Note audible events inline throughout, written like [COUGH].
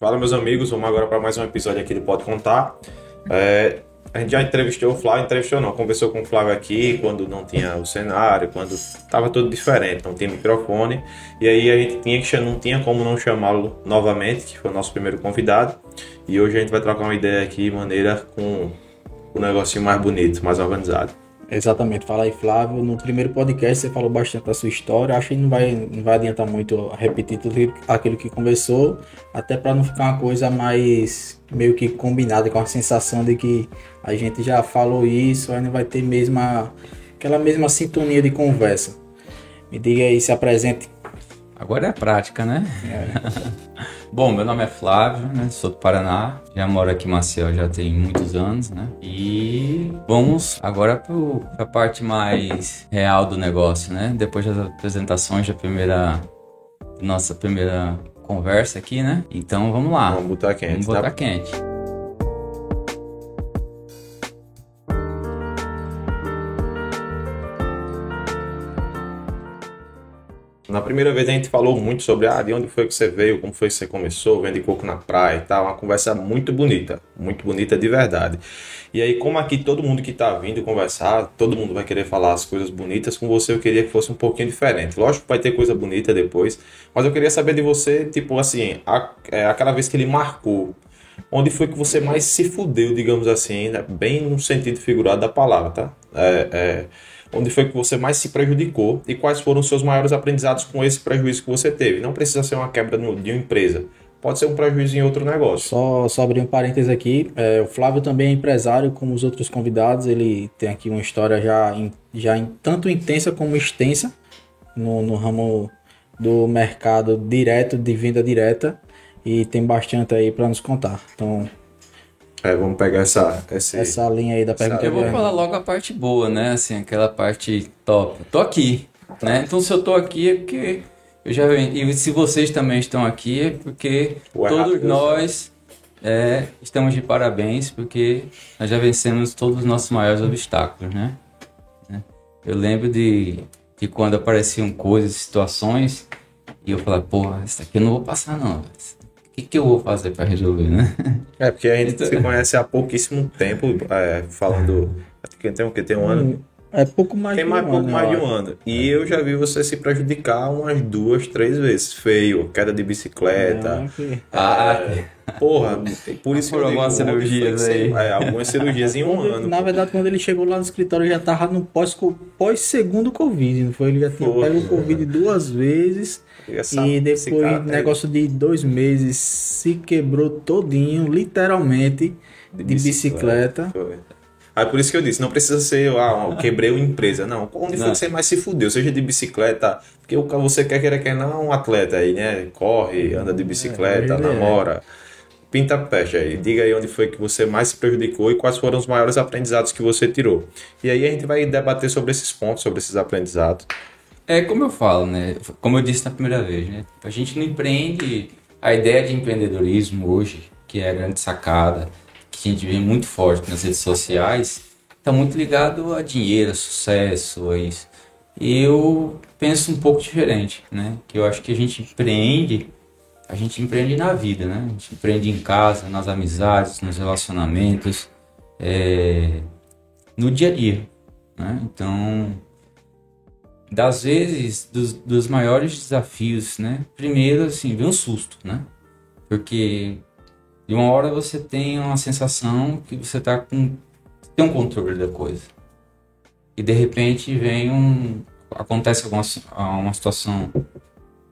Fala, meus amigos, vamos agora para mais um episódio aqui do Pode Contar. É, a gente já entrevistou o Flávio, entrevistou não, conversou com o Flávio aqui quando não tinha o cenário, quando estava tudo diferente, não tinha microfone. E aí a gente tinha que, não tinha como não chamá-lo novamente, que foi o nosso primeiro convidado. E hoje a gente vai trocar uma ideia aqui, maneira com o um negocinho mais bonito, mais organizado. Exatamente, fala aí Flávio. No primeiro podcast você falou bastante da sua história. Acho que não vai, não vai adiantar muito repetir tudo aquilo que conversou, até para não ficar uma coisa mais meio que combinada, com a sensação de que a gente já falou isso, aí não vai ter mesma, aquela mesma sintonia de conversa. Me diga aí, se apresente. Agora é a prática, né? É. Bom, meu nome é Flávio, né? Sou do Paraná. Já moro aqui em Maceió já tem muitos anos, né? E vamos agora para a parte mais real do negócio, né? Depois das apresentações da primeira nossa primeira conversa aqui, né? Então vamos lá. Vamos botar quente. Vamos botar tá? quente. Na primeira vez a gente falou muito sobre ah, de onde foi que você veio, como foi que você começou, vende coco na praia e tal. Uma conversa muito bonita, muito bonita de verdade. E aí, como aqui todo mundo que está vindo conversar, todo mundo vai querer falar as coisas bonitas, com você eu queria que fosse um pouquinho diferente. Lógico que vai ter coisa bonita depois, mas eu queria saber de você, tipo assim, a, é, aquela vez que ele marcou, onde foi que você mais se fudeu, digamos assim, né? bem no sentido figurado da palavra, tá? É, é, Onde foi que você mais se prejudicou e quais foram os seus maiores aprendizados com esse prejuízo que você teve? Não precisa ser uma quebra de uma empresa. Pode ser um prejuízo em outro negócio. Só, só abrir um parênteses aqui. É, o Flávio também é empresário, como os outros convidados. Ele tem aqui uma história já, em, já em, tanto intensa como extensa no, no ramo do mercado direto, de venda direta. E tem bastante aí para nos contar. Então, é, vamos pegar essa, essa, essa linha aí da pergunta. Eu vou falar logo a parte boa, né? Assim, aquela parte top. Tô aqui, né? Então se eu tô aqui é porque eu já e se vocês também estão aqui é porque Ué, todos nós é, estamos de parabéns porque nós já vencemos todos os nossos maiores obstáculos, né? Eu lembro de, de quando apareciam coisas, situações e eu falava, porra, isso aqui eu não vou passar não que, que eu vou fazer para resolver, né? É, porque a gente então... se conhece há pouquíssimo tempo, é, falando. Tem o que? Tem um ano? É pouco mais Tem mais, de um pouco ano, mais de um ano. E eu já vi você se prejudicar umas duas, três vezes. Feio, queda de bicicleta. Ah, okay. ah porra, por isso por algumas cirurgias aí. É, algumas cirurgias em um ano. Na pô. verdade, quando ele chegou lá no escritório, já tava no pós, pós segundo Covid, não foi? Ele já tinha pego o Covid duas vezes. E depois, negócio de dois meses, se quebrou todinho, literalmente, de, de bicicleta. bicicleta. Aí por isso que eu disse, não precisa ser, ah, eu quebrei uma empresa. Não, onde foi que você mais se fudeu? Seja de bicicleta, porque você quer querer quer não um atleta aí, né? Corre, anda de bicicleta, é, namora. É. Pinta peste aí. Diga aí onde foi que você mais se prejudicou e quais foram os maiores aprendizados que você tirou. E aí a gente vai debater sobre esses pontos, sobre esses aprendizados. É como eu falo, né? Como eu disse na primeira vez, né? A gente não empreende. A ideia de empreendedorismo hoje, que é a grande sacada, que a gente vê muito forte nas redes sociais, está muito ligado a dinheiro, a sucesso, a isso. E eu penso um pouco diferente, né? Que eu acho que a gente empreende, a gente empreende na vida, né? A gente empreende em casa, nas amizades, nos relacionamentos, é, no dia a dia, né? Então, das vezes, dos, dos maiores desafios, né? Primeiro, assim, vem um susto, né? Porque de uma hora você tem uma sensação que você tá com tem um controle da coisa. E de repente vem um acontece alguma uma situação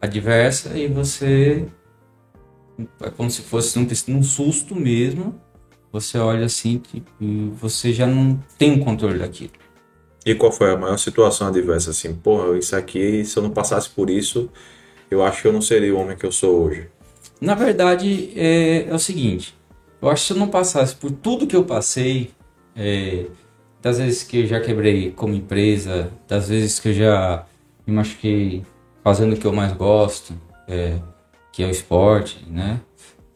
adversa e você é como se fosse um, um susto mesmo. Você olha assim e você já não tem o controle daquilo. E qual foi a maior situação adversa? Assim, porra, isso aqui, se eu não passasse por isso, eu acho que eu não seria o homem que eu sou hoje. Na verdade, é, é o seguinte: eu acho que se eu não passasse por tudo que eu passei, é, das vezes que eu já quebrei como empresa, das vezes que eu já me machuquei fazendo o que eu mais gosto, é, que é o esporte, né?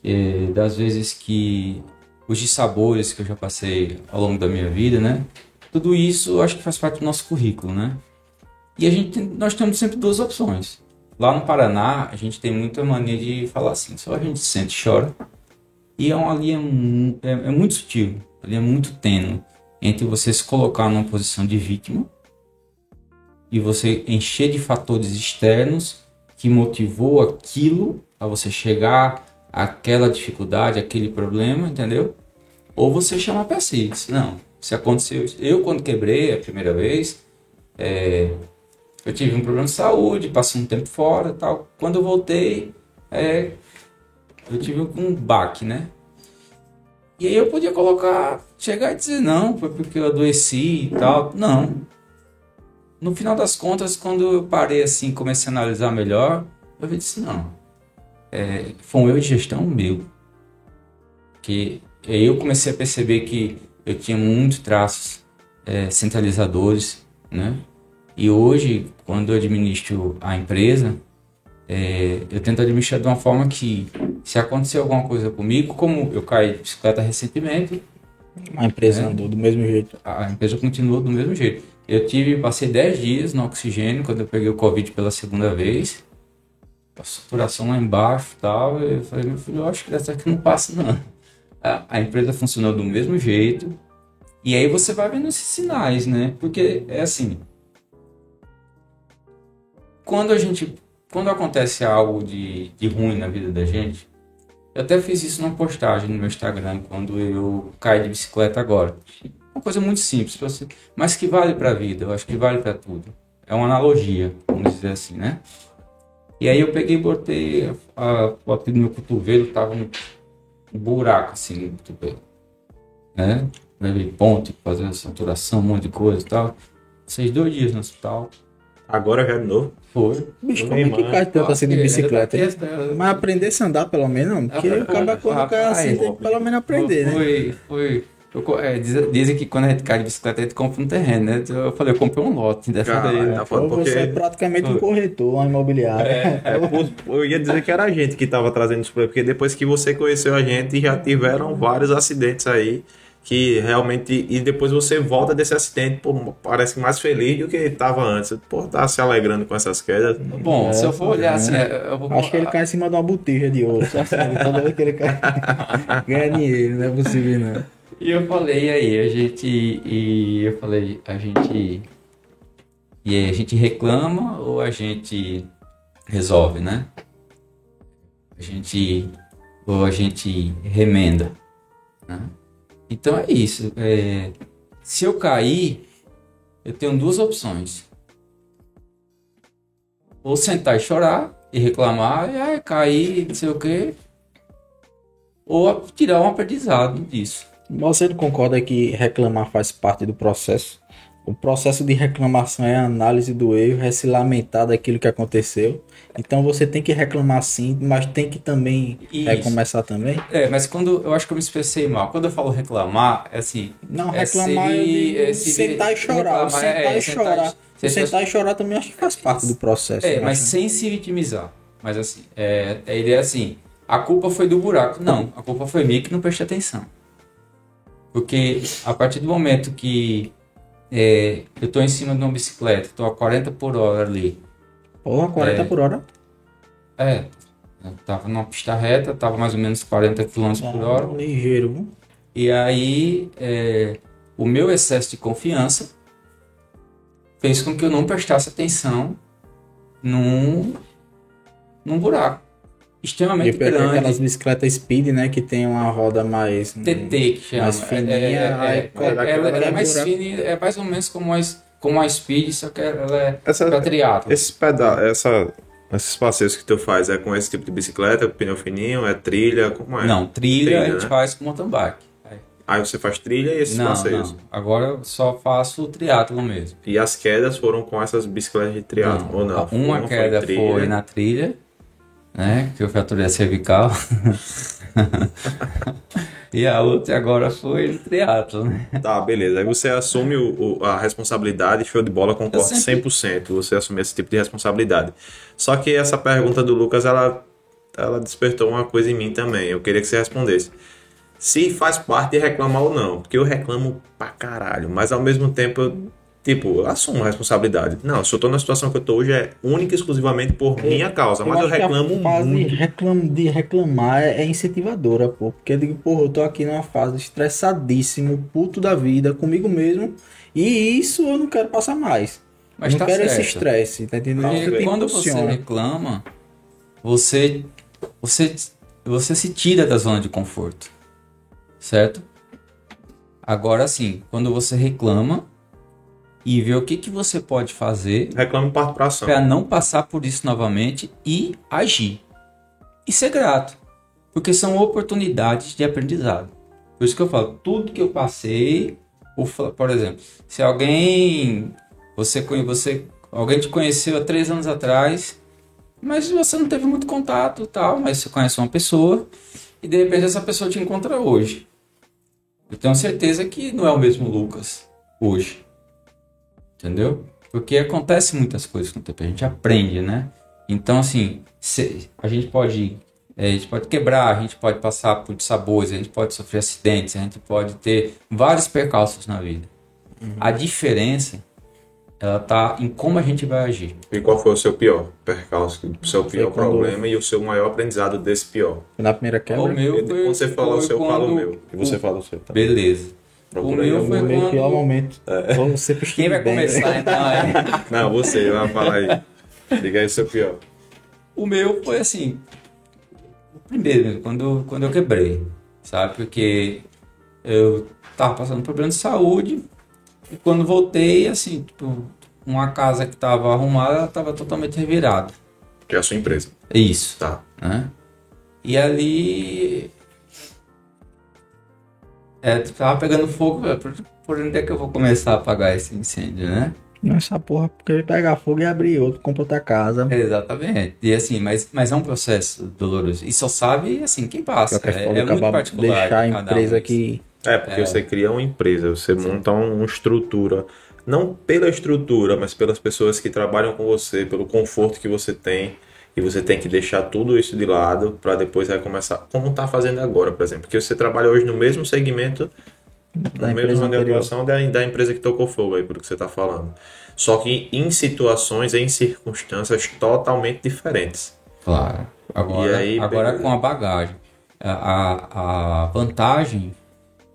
E das vezes que os dissabores que eu já passei ao longo da minha vida, né? Tudo isso acho que faz parte do nosso currículo, né? E a gente, nós temos sempre duas opções. lá no Paraná, a gente tem muita mania de falar assim, só a gente sente e chora. E é uma linha mu- é, é muito sutil, uma linha muito tênue entre você se colocar numa posição de vítima e você encher de fatores externos que motivou aquilo a você chegar àquela dificuldade, aquele problema, entendeu? Ou você chama para si, não, se aconteceu. Eu quando quebrei a primeira vez, é, eu tive um problema de saúde, passei um tempo fora tal. Quando eu voltei, é, eu tive um baque, né? E aí eu podia colocar, chegar e dizer, não, foi porque eu adoeci e tal. Não. No final das contas, quando eu parei assim, comecei a analisar melhor, eu disse, não. É, foi um erro de gestão meu. Que eu comecei a perceber que eu tinha muitos traços é, centralizadores, né? E hoje, quando eu administro a empresa, é, eu tento administrar de uma forma que, se acontecer alguma coisa comigo, como eu caí de bicicleta recentemente, A empresa É. andou do mesmo jeito. a empresa continua do mesmo jeito. Eu tive, passei 10 dias no oxigênio quando eu peguei o Covid pela segunda vez. A saturação lá embaixo e tal. Eu falei, meu filho, eu acho que dessa aqui não passa, não. A, a empresa funcionou do mesmo jeito. E aí você vai vendo esses sinais, né? Porque é assim. Quando a gente. Quando acontece algo de, de ruim na vida da gente, eu até fiz isso numa postagem no meu Instagram quando eu caí de bicicleta agora. Uma coisa muito simples, mas que vale para a vida, eu acho que vale para tudo. É uma analogia, vamos dizer assim, né? E aí eu peguei e botei a a foto no meu cotovelo, tava um, um buraco assim no cotovelo. Né? Levei ponte, fazer saturação, um monte de coisa e tal. Seis dois dias no hospital. Agora já de novo. Foi. Bicho, como é que cai tanto assim de bicicleta? Mas Mas aprender a andar pelo menos, não. Porque Ah, acaba quando cai assim, tem que pelo menos aprender, né? Foi, foi. Eu é, diz- dizem que quando a gente cai de bicicleta, a gente compra um terreno, né? Eu falei, eu comprei um lote dessa Caralho, daí, né? tá foda Ou você é porque. praticamente um corretor, uma imobiliária. É, [LAUGHS] pô, eu ia dizer que era a gente que tava trazendo isso pra porque depois que você conheceu a gente, já tiveram vários acidentes aí que realmente. E depois você volta desse acidente, pô, parece mais feliz do que tava antes. Pô, tá se alegrando com essas quedas. Bom, É, se eu for olhar é. assim, é, eu vou... Acho que ele cai em cima de uma botija de ouro. Só assim, toda vez que ele cai, [LAUGHS] ganha dinheiro, não é possível não. E eu falei aí, a gente. E eu falei, a gente. E aí, a gente reclama ou a gente resolve, né? A gente. Ou a gente remenda. né? Então é isso. é, se eu cair, eu tenho duas opções. Ou sentar e chorar e reclamar, e ai, caí, não sei o quê. Ou tirar um aprendizado disso. Você não concorda que reclamar faz parte do processo? O processo de reclamação é a análise do erro, é se lamentar daquilo que aconteceu. Então você tem que reclamar sim, mas tem que também Isso. recomeçar também. É, mas quando eu acho que eu me expressei mal. Quando eu falo reclamar, é assim. Não, É reclamar se- digo é se- sentar e chorar. reclamar, sentar é, e sentar e- chorar. O sentar- sentar e chorar também acho que faz parte do processo. É, eu mas acho. sem se vitimizar. Mas assim, é, a ideia é assim: a culpa foi do buraco. Não, a culpa foi minha que não prestei atenção. Porque a partir do momento que é, eu estou em cima de uma bicicleta, estou a 40 por hora ali. Porra, 40 é. por hora. É, eu tava numa pista reta, tava mais ou menos 40 km por hora. Ah, ligeiro? E aí, é, o meu excesso de confiança fez com que eu não prestasse atenção num, num buraco extremamente pega grande. aquelas bicicletas speed, né? Que tem uma roda mais. TT que chama. mais fininha, É, é, aí é, coloca ela, ela é mais e é mais ou menos como a, como a Speed, só que ela é Essa, pra triatlo. esses peda essa, esses passeios que tu faz é com esse tipo de bicicleta, pneu fininho, é trilha, como é? Não, trilha, a Trilha, gente né? faz com mountain bike. Aí você faz trilha e esses Não, passeios. não. Agora eu só faço triatlo mesmo. E as quedas foram com essas bicicletas de triatlo, ou não? Uma foi queda foi, trilha. na trilha, né? Que eu fraturei a cervical. [LAUGHS] e a outra agora foi no triatlo, né? Tá, beleza. Aí você assume o, o- a responsabilidade, show de bola, concordo sempre- 100%. Você assume esse tipo de responsabilidade. Só que essa pergunta do Lucas, ela, ela despertou uma coisa em mim também. Eu queria que você respondesse. Se faz parte de reclamar ou não. Porque eu reclamo pra caralho. Mas ao mesmo tempo eu Tipo, assumo a responsabilidade. Não, se eu tô na situação que eu tô hoje é única e exclusivamente por minha causa, mas eu, que a reclamo fase muito. De, reclam- de reclamar é é incentivadora, pô. Porque eu digo, porra, eu tô aqui numa fase estressadíssimo, puto da vida, comigo mesmo. E isso eu não quero passar mais. Mas não tá quero certo. esse estresse, tá entendendo? Porque que quando você impulsiona. reclama, você, você, você se tira da zona de conforto. Certo? Agora sim, quando você reclama e vê o que, que você pode fazer parto pra ação. para não passar por isso novamente e agir. E ser grato. Porque são oportunidades de aprendizado. Por isso que eu falo, tudo que eu passei, por exemplo, se alguém você você alguém te conheceu há três anos atrás, mas você não teve muito contato, tal, mas você conhece uma pessoa e de repente essa pessoa te encontra hoje. Eu tenho certeza que não é o mesmo Lucas hoje. Entendeu? Porque acontece muitas coisas com o tempo, a gente aprende, né? Então, assim, se- a gente pode é, a gente pode quebrar, a gente pode passar por sabores, a gente pode sofrer acidentes, a gente pode ter vários percalços na vida. A diferença, ela tá em como a gente vai agir. E qual foi o seu pior percalço, o seu pior quando- problema e o seu maior aprendizado desse pior? Na primeira O quebra, meu E foi, quando você fala o seu, fala o quando- meu. E você fala o seu, tá? Beleza. O meu foi quando- pior momento. É. Vou sempre Quem vai bem, começar né? então? É? [LAUGHS] Não, você, vai falar aí. Diga aí o seu pior. O meu foi assim, o primeiro, quando, quando eu quebrei, sabe? Porque eu tava passando por problema de saúde e quando voltei, assim, tipo, uma casa que tava arrumada, ela tava totalmente revirada. Que é a sua empresa. É isso, Tá. né? E ali... É, tava pegando fogo, velho, por, por onde é que eu vou começar a apagar esse incêndio, né? Essa porra, porque ele pegar fogo e abrir outro, compra outra casa. Exatamente. E assim, mas, mas é um processo doloroso. E só sabe, assim, quem passa. Qualquer É, foda é muito particular. deixar a empresa um. que É, porque você cria uma empresa, você monta um- uma estrutura, não pela estrutura, mas pelas pessoas que trabalham com você, pelo conforto que você tem, e você tem que deixar tudo isso de lado para depois vai começar, como tá fazendo agora, por exemplo, porque você trabalha hoje no mesmo segmento, da no mesmo atuação da, da empresa que tocou fogo aí, pelo que você tá falando. Só que em situações, em circunstâncias totalmente diferentes. Claro. Agora, aí, agora beleza. com a bagagem. A, a, a vantagem,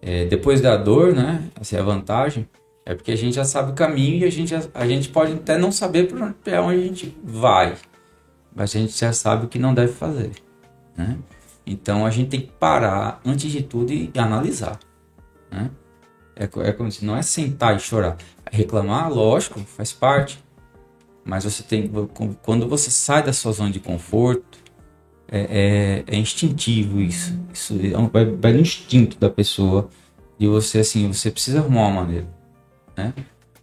é, depois da dor, né? Assim, a vantagem é porque a gente já sabe o caminho e a gente, já- a gente pode até não saber para onde a gente vai. Mas a gente já sabe o que não deve fazer. Né? Então a gente tem que parar antes de tudo e analisar. Né? É, é como se não é sentar e chorar. Reclamar, lógico, faz parte. Mas você tem quando você sai da sua zona de conforto, é, é- é instintivo isso. Isso é um- no instinto da pessoa de você assim, você precisa arrumar uma maneira, né?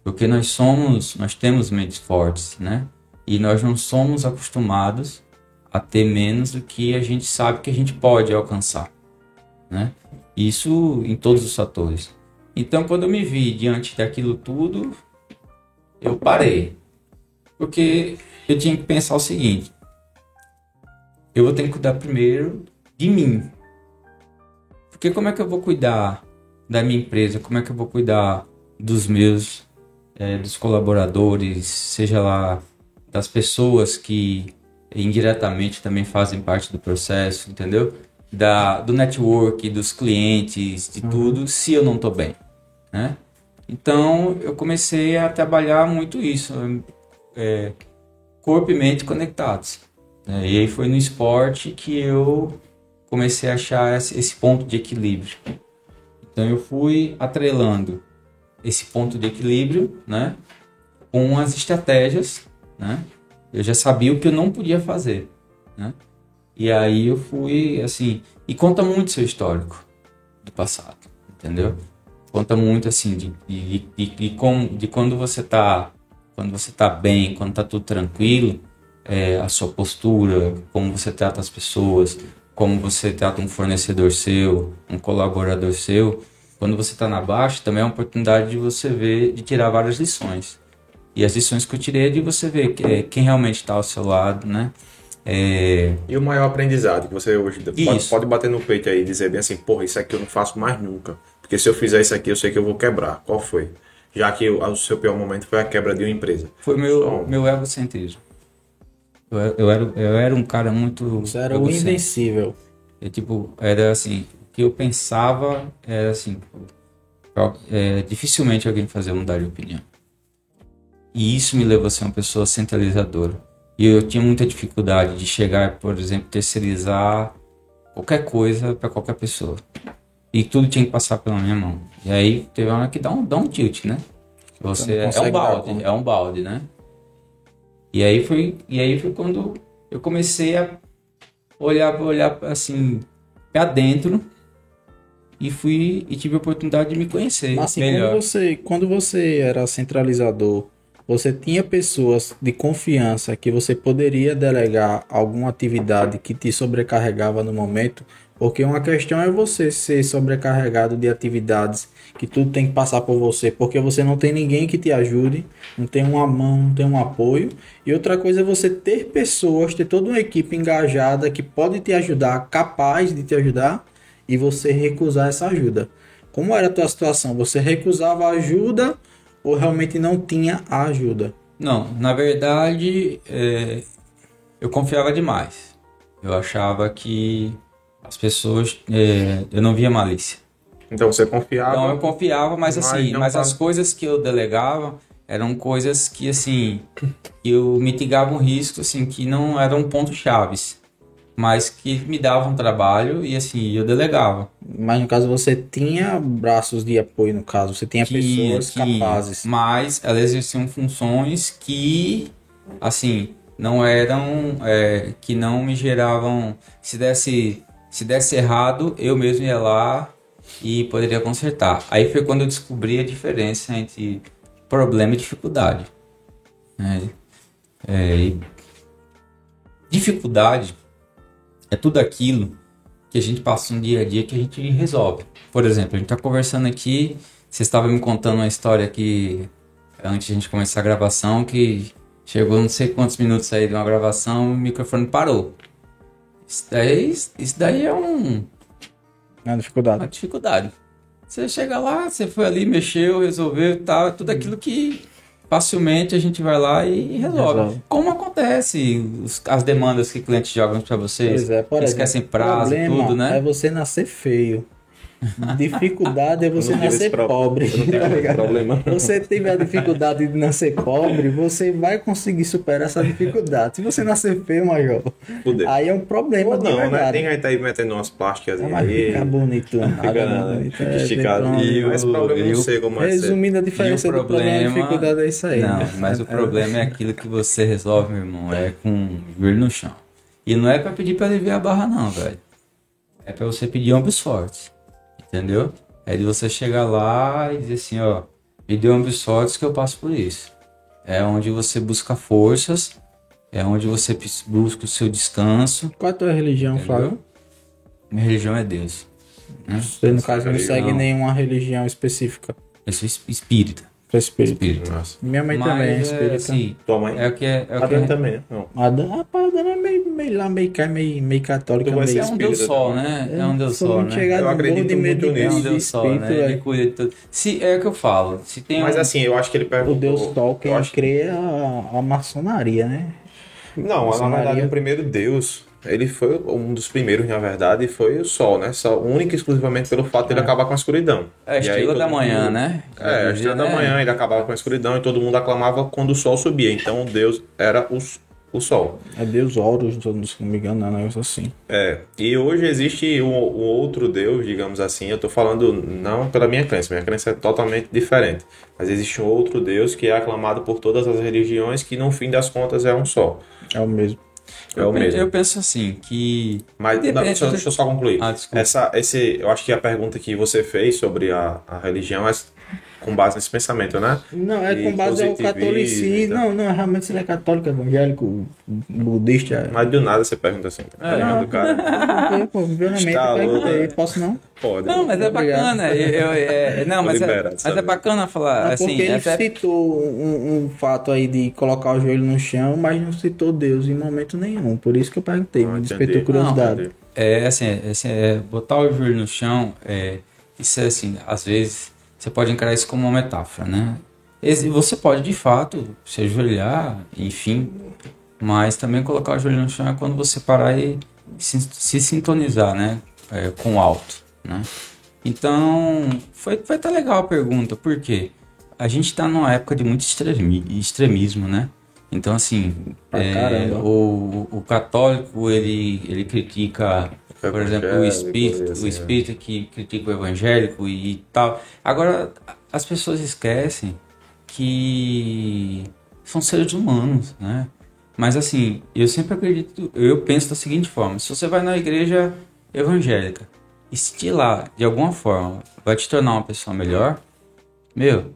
Porque nós somos, nós temos mentes fortes, né? E nós não somos acostumados a ter menos do que a gente sabe que a gente pode alcançar, né? Isso em todos os fatores. Então, quando eu me vi diante daquilo tudo, eu parei. Porque eu tinha que pensar o seguinte: eu vou ter que cuidar primeiro de mim. Porque como é que eu vou cuidar da minha empresa? Como é que eu vou cuidar dos meus, eh, dos colaboradores, seja lá das pessoas que indiretamente também fazem parte do processo, entendeu? Da, do network, dos clientes, de tudo, se eu não tô bem, né? Então eu comecei a trabalhar muito isso, é, corpo e mente conectados. né? E aí foi no esporte que eu comecei a achar esse, esse ponto de equilíbrio. Então eu fui atrelando esse ponto de equilíbrio, né, com as estratégias, né? Eu já sabia o que eu não podia fazer, né? E aí eu fui assim, e conta muito seu histórico do passado, entendeu? Conta muito assim de, de, de, de, como, de quando você tá quando você tá bem, quando tá tudo tranquilo, é, a sua postura, como você trata as pessoas, como você trata um fornecedor seu, um colaborador seu. Quando você está na baixa, também é uma oportunidade de você ver, de tirar várias lições. E as lições que eu tirei é de você ver que- é, quem realmente está ao seu lado, né? É, E o maior aprendizado que você hoje pode, pode bater no peito aí e dizer bem assim, porra, isso aqui eu não faço mais nunca. Porque se eu fizer isso aqui, eu sei que eu vou quebrar. Qual foi? Já que o, o seu pior momento foi a quebra de uma empresa. Foi meu, Só- meu egocentrismo. Eu, era- eu, era, eu era um cara muito. Você era o invencível. Eu, tipo, era assim, o que eu pensava era assim, é, dificilmente alguém fazia mudar de opinião. E isso me levou a ser uma pessoa centralizadora. E eu tinha muita dificuldade de chegar, por exemplo, terceirizar qualquer coisa para qualquer pessoa. E tudo tinha que passar pela minha mão. E aí teve uma hora que dá um, dá um tilt, né? Você é um balde, é um balde, né? E aí foi, e aí foi quando eu comecei a olhar, olhar assim, pra dentro e fui e tive a oportunidade de me conhecer Mas assim, melhor. quando você, quando você era centralizador, você tinha pessoas de confiança que você poderia delegar alguma atividade que te sobrecarregava no momento, porque uma questão é você ser sobrecarregado de atividades que tudo tem que passar por você, porque você não tem ninguém que te ajude, não tem uma mão, não tem um apoio. E outra coisa é você ter pessoas, ter toda uma equipe engajada que pode te ajudar, capaz de te ajudar, e você recusar essa ajuda. Como era a tua situação? Você recusava ajuda ou realmente não tinha a ajuda? Não, na verdade, é, eu confiava demais. Eu achava que as pessoas, é, eu não via malícia. Então você confiava. Então eu confiava, mas Mas assim, não mas faz- as coisas que eu delegava eram coisas que assim, eu mitigava um risco assim que não eram pontos chaves, mas que me davam trabalho e assim, eu delegava. Mas no caso você tinha braços de apoio, no caso, você tinha Tinha, pessoas tinha, capazes. Mas elas exerciam funções que, assim, não eram, é, que não me geravam. Se desse, se desse errado, eu mesmo ia lá e poderia consertar. Aí foi quando eu descobri a diferença entre problema e dificuldade. né? É, e dificuldade é tudo aquilo que a gente passa no dia a dia que a gente resolve. Por exemplo, a gente tá conversando aqui, você estava me contando uma história que antes de a gente começar a gravação que chegou não sei quantos minutos aí de uma gravação, o microfone parou. Isso daí, isso daí é um, Na né, dificuldade. uma dificuldade. Você chega lá, você foi ali, mexeu, resolveu e tal, é tudo aquilo que facilmente a gente vai lá e resolve. Resolve. Como acontece os- as demandas que clientes jogam para vocês? Pois é, por Eles exemplo, esquecem prazo, problema tudo, né? É você nascer feio. Dificuldade é você nascer pro- pobre. tá problema. Você tiver a dificuldade de nascer pobre, você vai conseguir superar essa dificuldade. Se você nascer feio, Major, Fudeu. aí é um problema Ou não, né? Tem gente aí metendo umas plásticas aí. ficar bonito, Fica nada, bonito. fica É, esticado. E problema. esse problema eu não o- sei como é ser. Resumindo, a diferença E o do problema e problema- dificuldade é isso aí. Não, né? mas o problema é aquilo que você resolve, meu irmão, é com o joelho no chão. E não é pra pedir pra aliviar a barra, não, velho. É pra você pedir ombros fortes. Entendeu? É de você chegar lá e dizer assim, ó, me dê ombros fortes que eu passo por isso. É onde você busca forças, é onde você busca o seu descanso. Qual é a tua religião, Flávio? Entendeu? Minha religião é Deus. Né? Você, no caso, não Não. segue nenhuma religião específica. Eu sou es- espírita. Espírito. Espírita. Nossa. Minha mãe também é Mas, espírita. é, assim, Tua mãe? é o que é, é, o A que Dani é, também. Não. A Dana, rapaz, a Dana é meio, meio lá, meio, meio, meio católica. Tu vai meio... é ser um Deus só, né? É um Deus só, né? Eu acredito de muito É um nisso. de Deus só, espírito, né? Ele cuida de tudo. Se, é o que eu falo. Se tem Mas um- assim, eu acho que ele O perguntou. Deus Sol, quem eu acho- crê é a, a maçonaria, né? Não, na Maçonaria. verdade, o primeiro Deus, ele foi um dos primeiros, na verdade, foi o Sol, né? Só único e exclusivamente pelo fato de ele acabar com a escuridão. É a E aí estrela todo da manhã, mundo- né? É, a estrela da Né? manhã, ele acabava com a escuridão e todo mundo aclamava quando o Sol subia. Então Deus era o, o Sol. É Deus Horus, se eu não me engano, é um negócio assim. É, e hoje existe um, um outro Deus, digamos assim, eu tô falando não pela minha crença, minha crença é totalmente diferente, mas existe um outro Deus que é aclamado por todas as religiões que no fim das contas é um só, É o mesmo. É o Eu, pe- mesmo. eu penso assim, que. Mas não, deixa, deixa eu só concluir. Ah. Essa, esse, eu acho que a pergunta que você fez sobre a, a religião é com base nesse pensamento, né? Não, é E com base ao catolicismo. Não, não, realmente se ele é católico, evangélico, budista. Mas do nada você pergunta assim. É, tá não, cara? Eu, pô, viu na mente, Está eu perguntei, posso não? Pode. Não, mas é Obrigado. bacana. eu- eu- é- não, mas é, liberado, mas é sabe? bacana falar Não, assim. porque ele até- citou um, um fato aí de colocar o joelho no chão, mas não citou Deus em momento nenhum. Por isso que eu perguntei, me despertou curiosidade. Entendi. É assim, é, assim, é, botar o joelho no chão, é, isso é assim, às vezes você pode encarar isso como uma metáfora, né? você pode de fato se ajoelhar, enfim, mas também colocar o joelho no chão é quando você parar e se, se sintonizar, né, é, com o alto, né? Então, foi, foi até legal a pergunta, por quê? A gente está numa época de muito extremi- extremismo, né? Então, assim, é, o, o católico, ele, ele critica, por exemplo, o espírito, assim, o espírita que critica o evangélico e tal. Agora, as pessoas esquecem que são seres humanos, né? Mas assim, eu sempre acredito, eu penso da seguinte forma: se você vai na igreja evangélica e se de lá, de alguma forma, vai te tornar uma pessoa melhor, meu,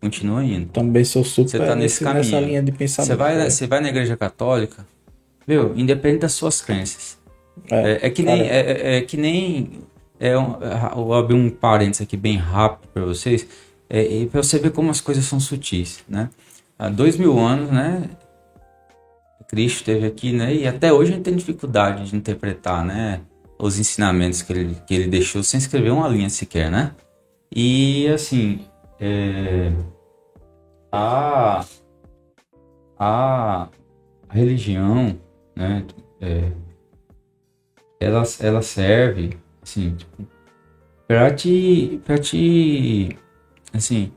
continua indo. Também sou super Você tá nesse nessa caminho. linha de pensamento. Você vai, né? você vai na igreja católica, meu, independente das suas crenças. É, É, é que nem. É, é- é que nem. É um, é, vou abrir um parênteses aqui bem rápido para vocês. É, e para você ver como as coisas são sutis, né? Há dois mil anos, né? Cristo esteve aqui, né? E até hoje a gente tem dificuldade de interpretar, né? Os ensinamentos que ele, que ele deixou sem escrever uma linha sequer, né? E assim, é, a, a religião, né? é, ela, ela serve, assim, tipo, pra te, pra te, assim,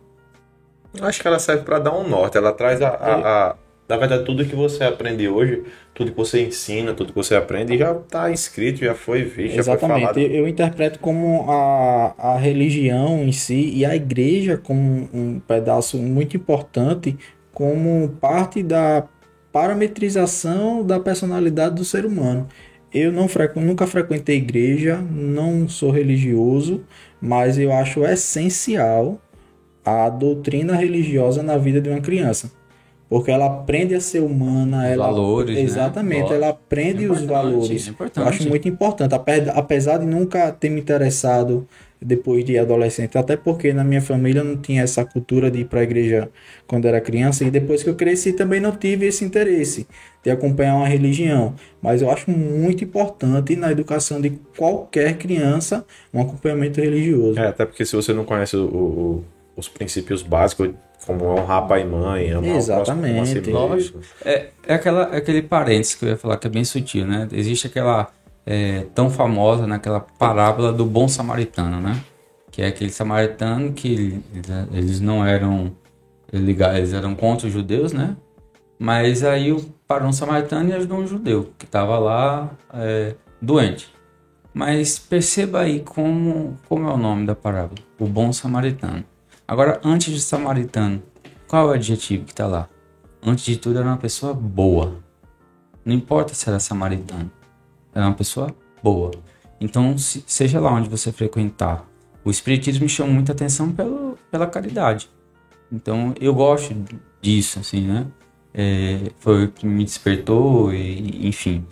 Eu Acho que ela serve para dar um norte. Ela traz a, a, a- Na verdade, tudo que você aprende hoje, tudo que você ensina, tudo que você aprende, já está escrito, já foi visto, já foi Exatamente. falado. Eu, eu interpreto como a, a religião em si e a igreja como um pedaço muito importante, como parte da parametrização da personalidade do ser humano. Eu não frequ, nunca frequentei igreja, não sou religioso, mas eu acho essencial a doutrina religiosa na vida de uma criança. Porque ela aprende a ser humana, Os ela valores, né? exatamente, Lógico. ela aprende É os valores. é Eu acho muito importante, ape- apesar de nunca ter me interessado depois de adolescente, até porque na minha família não tinha essa cultura de ir para a igreja quando era criança e depois que eu cresci também não tive esse interesse de acompanhar uma religião, mas eu acho muito importante na educação de qualquer criança um acompanhamento religioso. É, até porque se você não conhece o- o- os princípios básicos, como honrar pai e mãe, amar o próximo Exatamente. mesmo. Lógico. É, é aquela, aquele parênteses que eu ia falar que é bem sutil, né? Existe aquela é, tão famosa naquela parábola do bom samaritano, né? Que é aquele samaritano que ele- eles não eram eles eram contra os judeus, né? Mas aí parou um samaritano e ajudou um judeu que estava lá é, doente. Mas perceba aí como, como é o nome da parábola, o bom samaritano. Agora, antes de samaritano, qual é o adjetivo que está lá? Antes de tudo, era uma pessoa boa. Não importa se era samaritano, era uma pessoa boa. Então, se- seja lá onde você frequentar, o Espiritismo me chama muita atenção pelo, pela caridade. Então, eu gosto disso, assim, né? É, foi o que me despertou, e, enfim.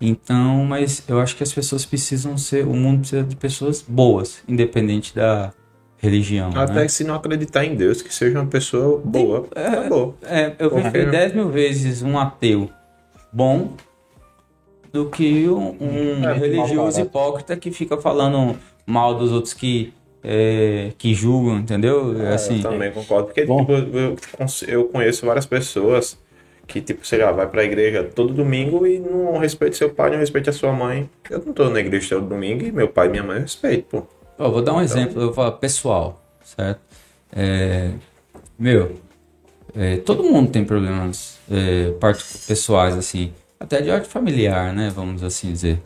Então, mas eu acho que as pessoas precisam ser, o mundo precisa de pessoas boas, independente da religião. Até né? se não acreditar em Deus, que seja uma pessoa boa. Acabou. É, eu prefiro 10 mil vezes um ateu bom do que um, um É, religioso hipócrita que fica falando mal dos outros que, é, que julgam, entendeu? É, assim, eu também concordo. Porque Bom. tipo, eu, eu conheço várias pessoas que, tipo, sei lá, vai pra igreja todo domingo e não respeita seu pai, não respeita a sua mãe. Eu não tô na igreja todo domingo e meu pai e minha mãe eu respeito, pô. Ó, vou dar um exemplo, eu vou falar pessoal, certo? É, meu, é, todo mundo tem problemas é, pessoais, assim, até de ordem familiar, né? Vamos assim dizer.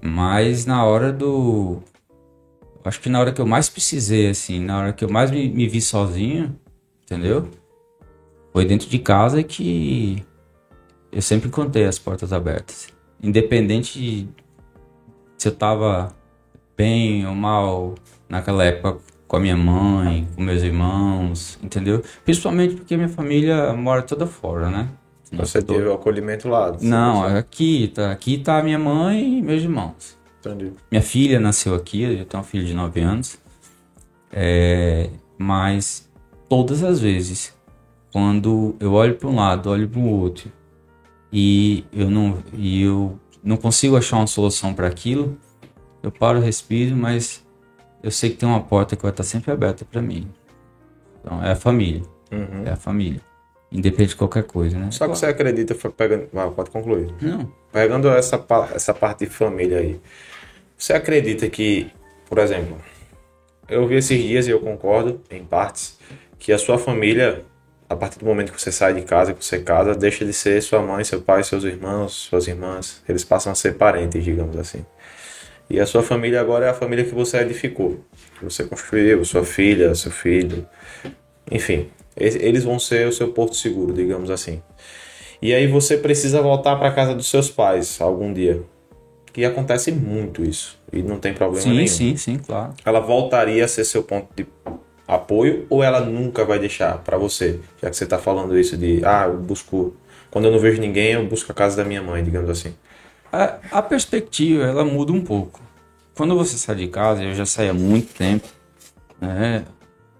Mas na hora do. Acho que na hora que eu mais precisei, assim, na hora que eu mais me, me vi sozinho, entendeu? Foi dentro de casa que eu sempre encontrei as portas abertas. Independente de se eu tava bem ou mal naquela época com a minha mãe, com meus irmãos, entendeu? Principalmente porque minha família mora toda fora, né? Você teve o acolhimento lá. Não, aqui tá, aqui tá minha mãe e meus irmãos. Entendi. Minha filha nasceu aqui, eu tenho uma filha de 9 anos. É, mas todas as vezes, quando eu olho para um lado, olho para o outro, e eu não, e eu não consigo achar uma solução para aquilo, eu paro, respiro, mas eu sei que tem uma porta que vai estar sempre aberta para mim. Então, é a família. Uhum. É a família. Independente de qualquer coisa, né? Só que você acredita, foi pegando, ah, pode concluir. Não. Pegando essa, essa parte de família aí, você acredita que, por exemplo, eu vi esses dias e eu concordo, em partes, que a sua família, a partir do momento que você sai de casa, que você casa, deixa de ser sua mãe, seu pai, seus irmãos, suas irmãs, eles passam a ser parentes, digamos assim. E a sua família agora é a família que você edificou, que você construiu, sua filha, seu filho, enfim, eles vão ser o seu porto seguro, digamos assim. E aí você precisa voltar para casa dos seus pais algum dia. Que acontece muito isso. E não tem problema Sim, nenhum. sim, sim, claro. Ela voltaria a ser seu ponto de apoio ou ela nunca vai deixar para você? Já que você tá falando isso de, ah, eu busco. Quando eu não vejo ninguém, eu busco a casa da minha mãe, digamos assim. A, a perspectiva, ela muda um pouco. Quando você sai de casa, eu já saí há muito tempo, né?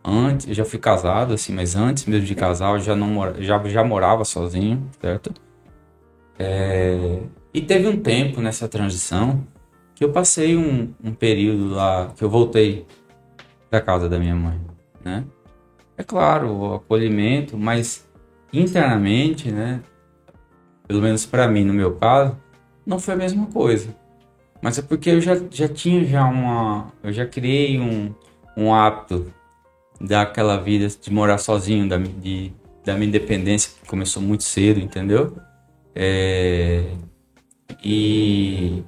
Antes, eu já fui casado, assim, mas antes mesmo de casar, eu já, não já, já morava sozinho, certo? É, e teve um tempo nessa transição que eu passei um, um período lá, que eu voltei da casa da minha mãe, né? É claro, o acolhimento, mas internamente, né? Pelo menos para mim, no meu caso, não foi a mesma coisa. Mas é porque eu já, já tinha já uma. Eu já criei um, um hábito daquela vida de morar sozinho, da, de, da minha independência, que começou muito cedo, entendeu? É, e,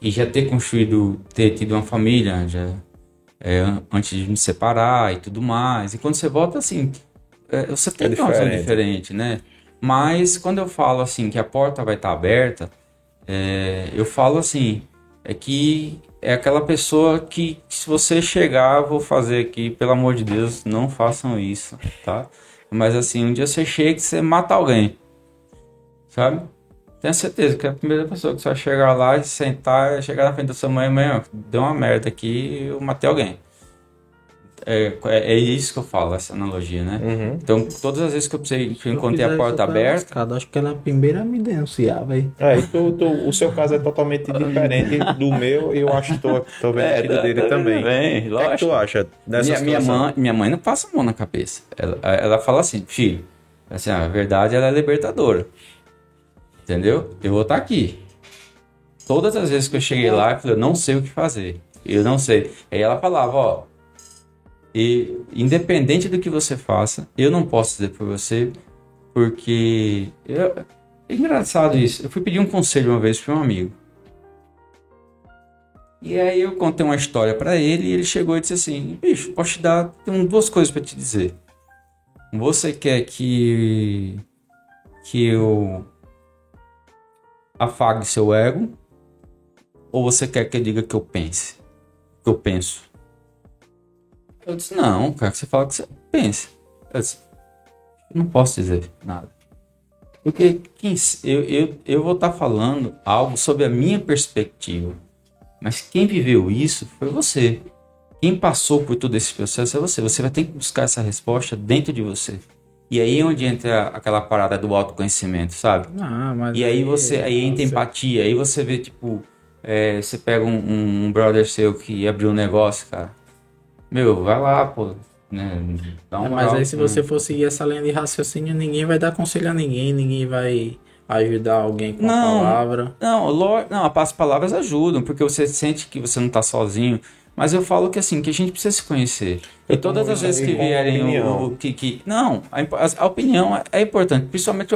e já ter construído, ter tido uma família, já, é, an- antes de me separar e tudo mais. E quando você volta, assim, é, você tem uma visão diferente. diferente, né? Mas quando eu falo assim que a porta vai estar aberta, é, eu falo assim, é que é aquela pessoa que se você chegar, vou fazer aqui, pelo amor de Deus, não façam isso, tá? Mas assim, um dia você chega e você mata alguém, sabe? Tenho certeza que é a primeira pessoa que você vai chegar lá e sentar, chegar na frente da sua mãe, mãe, ó, deu uma merda aqui, eu matei alguém. É, é, é isso que eu falo, essa analogia, né? Uhum. Então, todas as vezes que eu, precisei, que eu encontrei a fizer porta eu aberta, lascado. Acho que ela é a primeira a me denunciar, velho. É, e tu, tu- o seu caso é totalmente diferente do meu e eu acho que tô, tô vendo aquilo dele também. Bem, O que, é que tu acha dessa minha, minha, mãe, minha mãe não passa a mão na cabeça. Ela, ela fala assim, filho, assim, a verdade ela é libertadora. Entendeu? Eu vou estar aqui. Todas as vezes que eu cheguei lá, eu falei, eu não sei o que fazer. Eu não sei. Aí ela falava, ó, e independente do que você faça, eu não posso dizer por você, porque eu- é engraçado isso. Eu fui pedir um conselho uma vez para um amigo. E aí eu contei uma história pra ele e ele chegou e disse assim: "Bicho, posso te dar tenho duas coisas pra te dizer. Você quer que que eu afague seu ego ou você quer que eu diga que eu pense? Que eu penso?" Eu disse: "Não, quero que você fale que você pense." Eu disse: "Não posso dizer nada." Porque quem, eu, eu, eu vou estar falando algo sobre a minha perspectiva. Mas quem viveu isso foi você. Quem passou por todo esse processo é você. Você vai ter que buscar essa resposta dentro de você. E aí é onde entra aquela parada do autoconhecimento, sabe? Ah, E aí você, aí entra empatia, aí você vê, tipo, é, você pega um, um brother seu que abriu um negócio, cara. Meu, vai lá, pô. Né? Dá uma É, mas aí se você for seguir essa linha de raciocínio, ninguém vai dar conselho a ninguém, ninguém vai ajudar alguém com Não. a palavra. Não, lo- não, as palavras ajudam, porque você sente que você não tá sozinho. Mas eu falo que assim, que a gente precisa se conhecer. Eu e todas as vezes que vierem o, o- que, que. Não, a, a- a opinião é, é importante, principalmente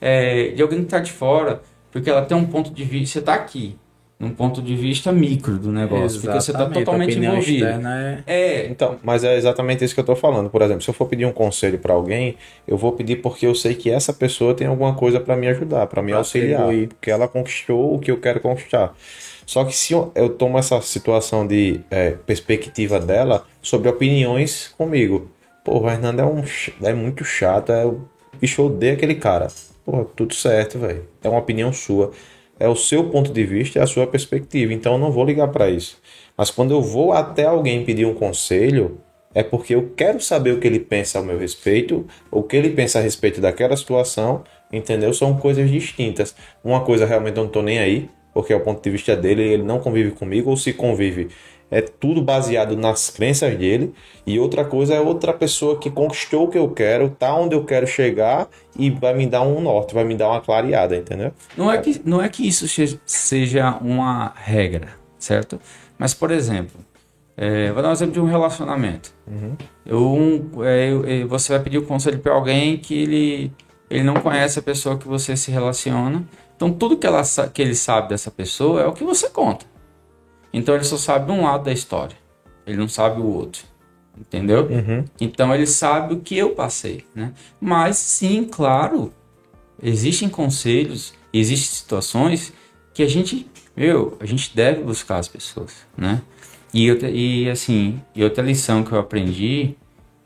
é, de alguém que tá de fora, porque ela tem um ponto de vista. Você tá aqui, num ponto de vista micro do negócio, porque você tá Exatamente, a totalmente opinião envolvido. externa é... É, Então, mas é exatamente isso que eu tô falando. Por exemplo, se eu for pedir um conselho pra alguém, eu vou pedir porque eu sei que essa pessoa tem alguma coisa pra me ajudar, pra me Pra auxiliar, atribuir. porque ela conquistou o que eu quero conquistar. Só que se eu, eu tomo essa situação de é, perspectiva dela sobre opiniões comigo, pô, o Hernando é, um, é muito chato, é, o bicho eu odeio aquele cara. Pô, tudo certo, velho. É uma opinião sua. É o seu ponto de vista, é a sua perspectiva. Então eu não vou ligar pra isso. Mas quando eu vou até alguém pedir um conselho, é porque eu quero saber o que ele pensa ao meu respeito, o que ele pensa a respeito daquela situação, entendeu? São coisas distintas. Uma coisa realmente eu não tô nem aí, porque é o ponto de vista dele, ele não convive comigo, ou se convive, é tudo baseado nas crenças dele, e outra coisa é outra pessoa que conquistou o que eu quero, tá onde eu quero chegar e vai me dar um norte, vai me dar uma clareada, entendeu? Não é que, não é que isso seja uma regra, certo? Mas, por exemplo, é, vou dar um exemplo de um relacionamento. Eu, um, é, eu- é, você vai pedir o conselho para alguém que ele, ele não conhece a pessoa que você se relaciona. Então, tudo que, ela, que ele sabe dessa pessoa é o que você conta. Então, ele só sabe um lado da história. Ele não sabe o outro. Entendeu? Então, ele sabe o que eu passei, né? Mas, sim, claro, existem conselhos, existem situações que a gente, meu, a gente deve buscar as pessoas, né? E, outra, e assim, e outra lição que eu aprendi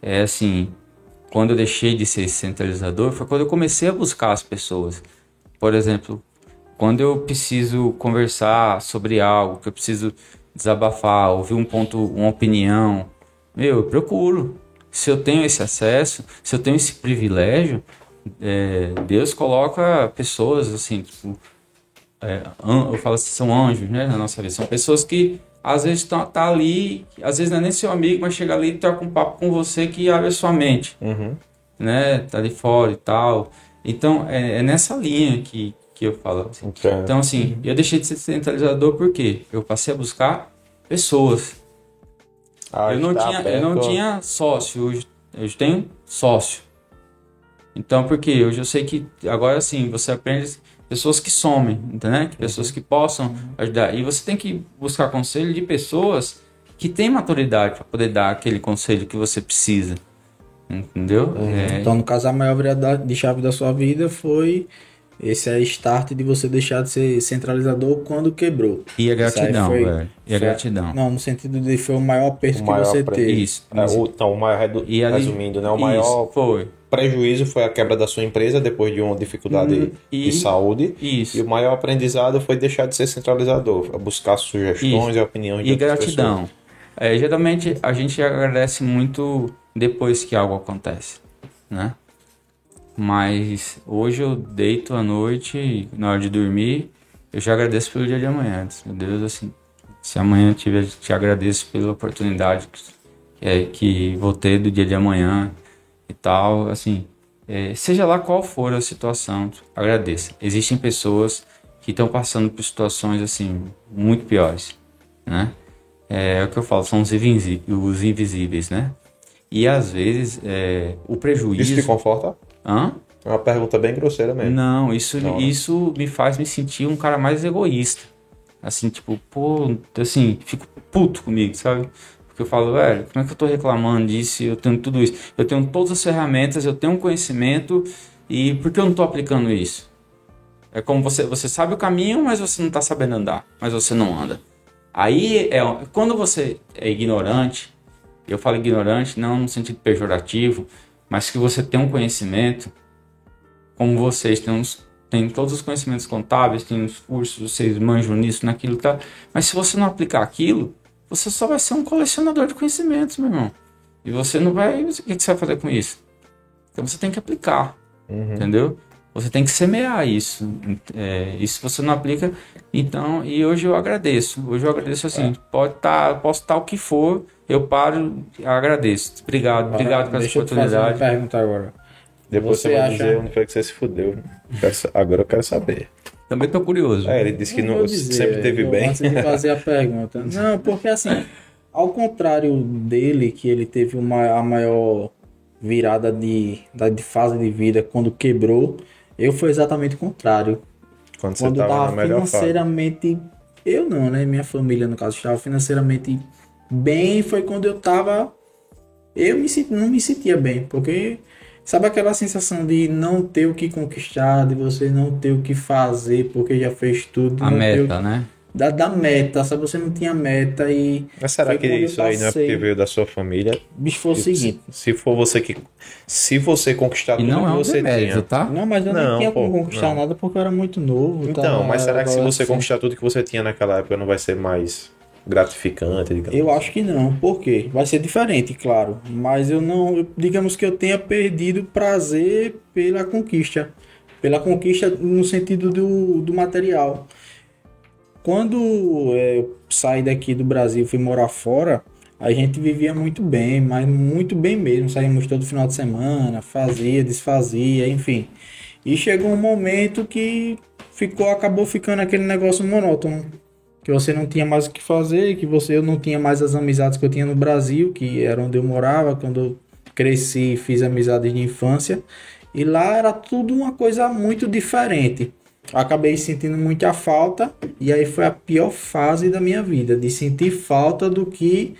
é assim, quando eu deixei de ser centralizador, foi quando eu comecei a buscar as pessoas. Por exemplo, quando eu preciso conversar sobre algo, que eu preciso desabafar, ouvir um ponto, uma opinião, meu, eu procuro. Se eu tenho esse acesso, se eu tenho esse privilégio, é, Deus coloca pessoas assim, tipo, é, an- eu falo assim, são anjos, né, na nossa vida. São pessoas que às vezes estão tá ali, às vezes não é nem seu amigo, mas chega ali e troca um papo com você que abre a sua mente, Uhum. né? Tá ali fora e tal. Então é, é nessa linha que, que eu falo. assim. Então assim, eu deixei de ser centralizador porque eu passei a buscar pessoas. Ah, eu não está tinha, eu não tinha sócio, hoje eu tenho sócio. Então, porque hoje eu sei que agora sim, você aprende pessoas que somem? Que Pessoas que possam ajudar. E você tem que buscar conselho de pessoas que têm maturidade para poder dar aquele conselho que você precisa. Entendeu? É, Então, no caso, a maior virada de chave da sua vida foi esse é start de você deixar de ser centralizador quando quebrou. e a gratidão, foi- velho. E a foi- gratidão. Não, no sentido de foi o maior aperto O que maior você aperto. teve. Isso. É, o, não, o maior redu- E ali- resumindo, né? O Isso, maior foi. prejuízo foi a quebra da sua empresa depois de uma dificuldade e- de saúde. Isso. E o maior aprendizado foi deixar de ser centralizador, buscar sugestões Isso. e opiniões de E gratidão. É, geralmente a gente agradece muito depois que algo acontece, né? Mas hoje eu deito à noite, na hora de dormir, eu já agradeço pelo dia de amanhã. Meu Deus, assim, se amanhã eu tiver, te agradeço pela oportunidade que, é, que vou ter do dia de amanhã e tal, assim, é, seja lá qual for a situação, agradeça. Existem pessoas que estão passando por situações assim muito piores, né? É, o que eu falo, são os, invisí- os invisíveis, né? E às vezes é, o Isso prejuízo. te conforta? Hã? É uma pergunta bem grosseira mesmo. Não, isso, Não, né? isso me faz me sentir um cara mais egoísta. Assim, tipo, pô, assim, fico puto comigo, sabe? Porque eu falo, velho, como é que eu tô reclamando disso? Eu tenho tudo isso. Eu tenho todas as ferramentas, eu tenho um conhecimento, e por que eu não tô aplicando isso? É como você, você sabe o caminho, mas você não tá sabendo andar, mas você não anda. Aí é quando você é ignorante, eu falo ignorante não no sentido pejorativo, mas que você tem um conhecimento, como vocês têm, uns, têm todos os conhecimentos contábeis, têm os cursos, vocês manjam nisso, naquilo, tá? Mas se você não aplicar aquilo, você só vai ser um colecionador de conhecimentos, meu irmão. E você não vai. O que que você vai fazer com isso? Então você tem que aplicar, entendeu? Você tem que semear isso. É, e se você não aplica, então. E hoje eu agradeço. Hoje eu agradeço assim. Pode tá, posso estar o que for, eu paro e agradeço. Obrigado, obrigado essa Deixa eu te fazer uma oportunidade. pergunta agora. Depois Você você, vai acha- dizer onde foi que você se fudeu. Agora eu quero saber. Também tô curioso. É, ele disse que Não não, dizer, sempre teve eu- bem. Antes de fazer a pergunta. [LAUGHS] Não, porque assim, ao contrário dele, que ele teve uma, a maior virada de, da, de fase de vida quando quebrou, eu fui exatamente o contrário. Quando você Quando tava na tava melhor fase. financeiramente. Eu não, né? Minha família, no caso, estava financeiramente bem. Foi quando eu tava. Eu me, senti- não me sentia bem, porque. Sabe aquela sensação de não ter o que conquistar, de você não ter o que fazer porque já fez tudo, A o meta, né? Da, da meta, sabe? Você não tinha meta e. Mas será que isso aí não é porque veio da sua família? Bicho, foi o seguinte. Se for você que. Se você conquistar E tudo não que é um você demérito, tinha. tá? Não, mas eu Não, não tinha como pô, conquistar não. nada porque eu era muito novo. Então, tava- mas será que se você adolescente. conquistar tudo que você tinha naquela época não vai ser mais gratificante, digamos? Eu acho que não. Por quê? Vai ser diferente, claro. Mas eu não. eu- digamos que eu tenha perdido prazer pela conquista. Pela conquista no sentido do, do material. Quando é, saí daqui do Brasil fui morar fora, a gente vivia muito bem, mas muito bem mesmo. Saímos todo final de semana, fazia, desfazia, enfim. E chegou um momento que ficou, acabou ficando aquele negócio monótono. Que você não tinha mais o que fazer, que você eu não tinha mais as amizades que eu tinha no Brasil, que era onde eu morava, quando eu cresci, fiz amizades de infância. E lá era tudo uma coisa muito diferente. Acabei sentindo muita falta e aí foi a pior fase da minha vida, de sentir falta do que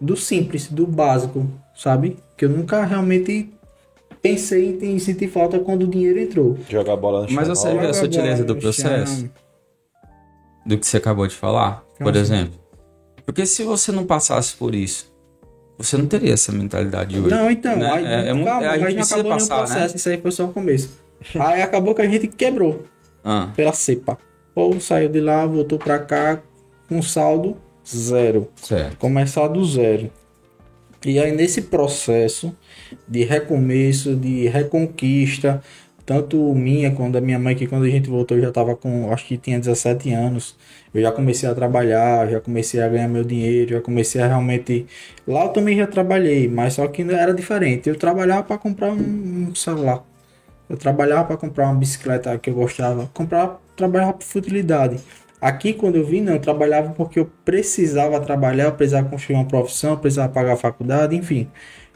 do simples, do básico, sabe? Que eu nunca realmente pensei em sentir falta quando o dinheiro entrou. Jogar bola no chão. Mas você vê a sutileza do processo? Do que você acabou de falar, por Assim. exemplo. Porque se você não passasse por isso, você não teria essa mentalidade hoje. Não, então, né? aí, é, é calma, a gente precisa acabou nenhum passar, né? processo, isso aí foi só o começo. aí acabou que a gente quebrou Ah, pela cepa. Ou saiu de lá, voltou pra cá com saldo zero. certo. começar do zero. E aí nesse processo de recomeço, de reconquista, tanto minha quanto da minha mãe, que quando a gente voltou eu já estava com, acho que tinha 17 anos, eu já comecei a trabalhar, já comecei a ganhar meu dinheiro, já comecei a realmente... Lá eu também já trabalhei, mas só que era diferente. Eu trabalhava para comprar um, um celular. Eu trabalhava para comprar uma bicicleta que eu gostava, comprar, trabalhava por futilidade. Aqui, quando eu vim, não, eu trabalhava porque eu precisava trabalhar, eu precisava construir uma profissão, eu precisava pagar a faculdade, enfim.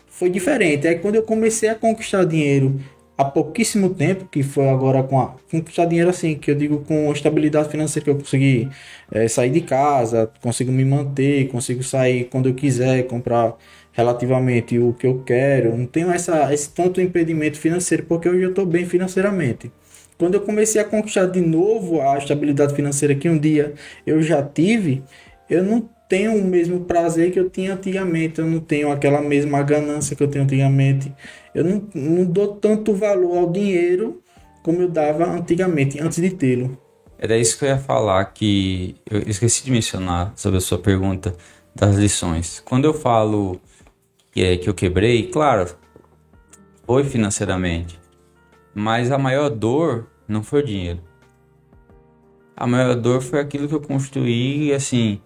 Foi diferente. Aí, quando eu comecei a conquistar dinheiro há pouquíssimo tempo, que foi agora com a. Conquistar dinheiro assim, que eu digo com estabilidade financeira, que eu consegui eh, sair de casa, consigo me manter, consigo sair quando eu quiser, comprar relativamente o que eu quero. Não tenho essa, esse tanto impedimento financeiro, porque hoje eu estou bem financeiramente. Quando eu comecei a conquistar de novo a estabilidade financeira que um dia eu já tive, eu não tenho o mesmo prazer que eu tinha antigamente, eu não tenho aquela mesma ganância que eu tenho antigamente. Eu não, não dou tanto valor ao dinheiro como eu dava antigamente, antes de tê-lo. Era isso que eu ia falar, que eu esqueci de mencionar sobre a sua pergunta das lições. Quando eu falo que, é, que eu quebrei, claro, foi financeiramente, mas a maior dor não foi o dinheiro. A maior dor foi aquilo que eu construí, e, assim,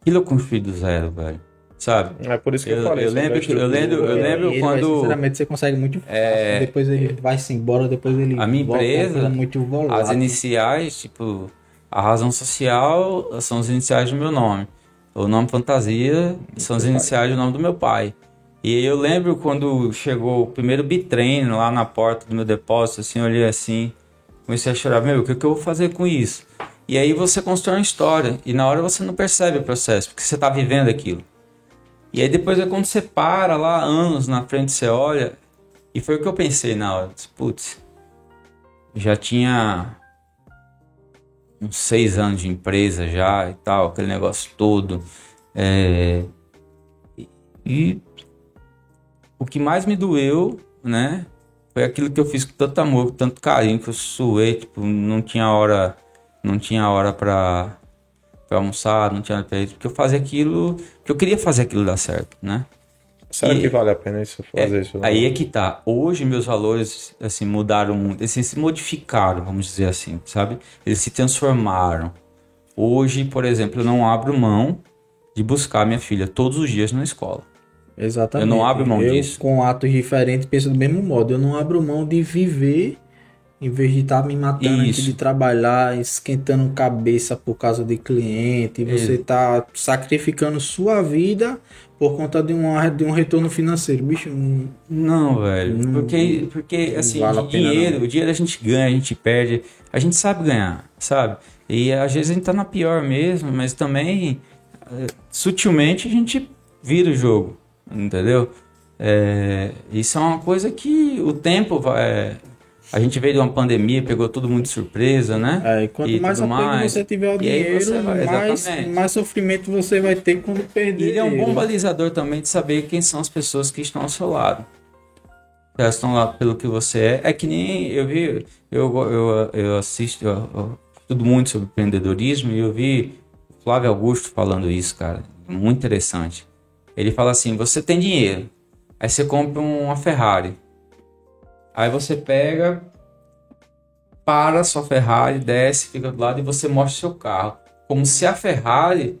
aquilo eu construí do zero, velho. Sabe? É por isso que eu, Eu- falei. eu lembro que- eu lembro- eu lembro- ele, quando- sinceramente, você consegue muito fácil. É. Depois ele vai-se embora, depois ele A minha volta, é empresa, coisa muito volátil. As iniciais, tipo, a razão social são as iniciais do meu nome. O nome fantasia são as iniciais do nome do meu pai. E eu lembro quando chegou o primeiro bitrem lá na porta do meu depósito, assim, eu olhei assim, comecei a chorar, meu, o que, que eu vou fazer com isso? E aí você constrói uma história, e na hora você não percebe o processo, porque você está vivendo aquilo. E aí depois é quando você para lá, anos na frente, você olha, e foi o que eu pensei na hora, putz, já tinha uns seis anos de empresa já e tal, aquele negócio todo. É, e o que mais me doeu, né, foi aquilo que eu fiz com tanto amor, com tanto carinho, que eu suei, tipo, não tinha hora, não tinha hora pra, pra almoçar, não tinha hora pra isso, porque eu fazia aquilo, porque eu queria fazer aquilo dar certo, né? Será E- que vale a pena isso fazer É, isso? Aí é que tá. Hoje meus valores assim mudaram muito, eles se modificaram, vamos dizer assim, sabe? Eles se transformaram. Hoje, por exemplo, eu não abro mão de buscar minha filha todos os dias na escola. Exatamente. Eu não abro mão eu, disso. Com atos diferentes, penso do mesmo modo. Eu não abro mão de viver em vez de estar me matando aqui de trabalhar, esquentando cabeça por causa de cliente. Você tá sacrificando sua vida por conta de um, de um retorno financeiro. Bicho, não- Não, velho. Não- porque, porque assim, vale pena, dinheiro, não. o dinheiro a gente ganha, a gente perde. A gente sabe ganhar, sabe? E às vezes a gente tá na pior mesmo, mas também eh, sutilmente a gente vira o jogo, entendeu? É, isso é uma coisa que o tempo vai. A gente veio de uma pandemia, pegou todo mundo de surpresa, né? É, e quanto E mais tudo apego mais. você tiver ao dinheiro, você vai- mais, mais sofrimento você vai ter quando perder. E ele é um bom balizador também de saber quem são as pessoas que estão ao seu lado. Elas estão lá pelo que você é. É que nem eu vi, eu, eu, eu assisto, eu, eu estudo muito sobre empreendedorismo e eu vi Flávio Augusto falando isso, cara. Muito interessante. Ele fala assim: você tem dinheiro, aí você compra uma Ferrari. Aí você pega, para sua Ferrari, desce, fica do lado e você mostra o seu carro. como se a Ferrari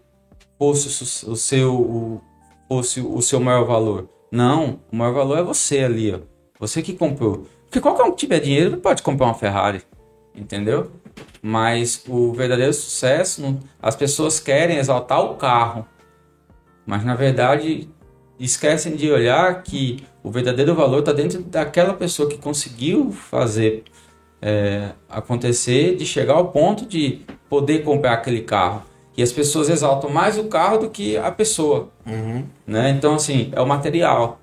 fosse o seu, o- fosse o seu maior valor. Não, o maior valor é você ali, ó. Você que comprou. Porque qualquer um que tiver dinheiro pode comprar uma Ferrari, entendeu? Mas o verdadeiro sucesso, não- as pessoas querem exaltar o carro, mas na verdade esquecem de olhar que o verdadeiro valor está dentro daquela pessoa que conseguiu fazer é, acontecer, de chegar ao ponto de poder comprar aquele carro. E as pessoas exaltam mais o carro do que a pessoa, Uhum. né? Então assim é o material.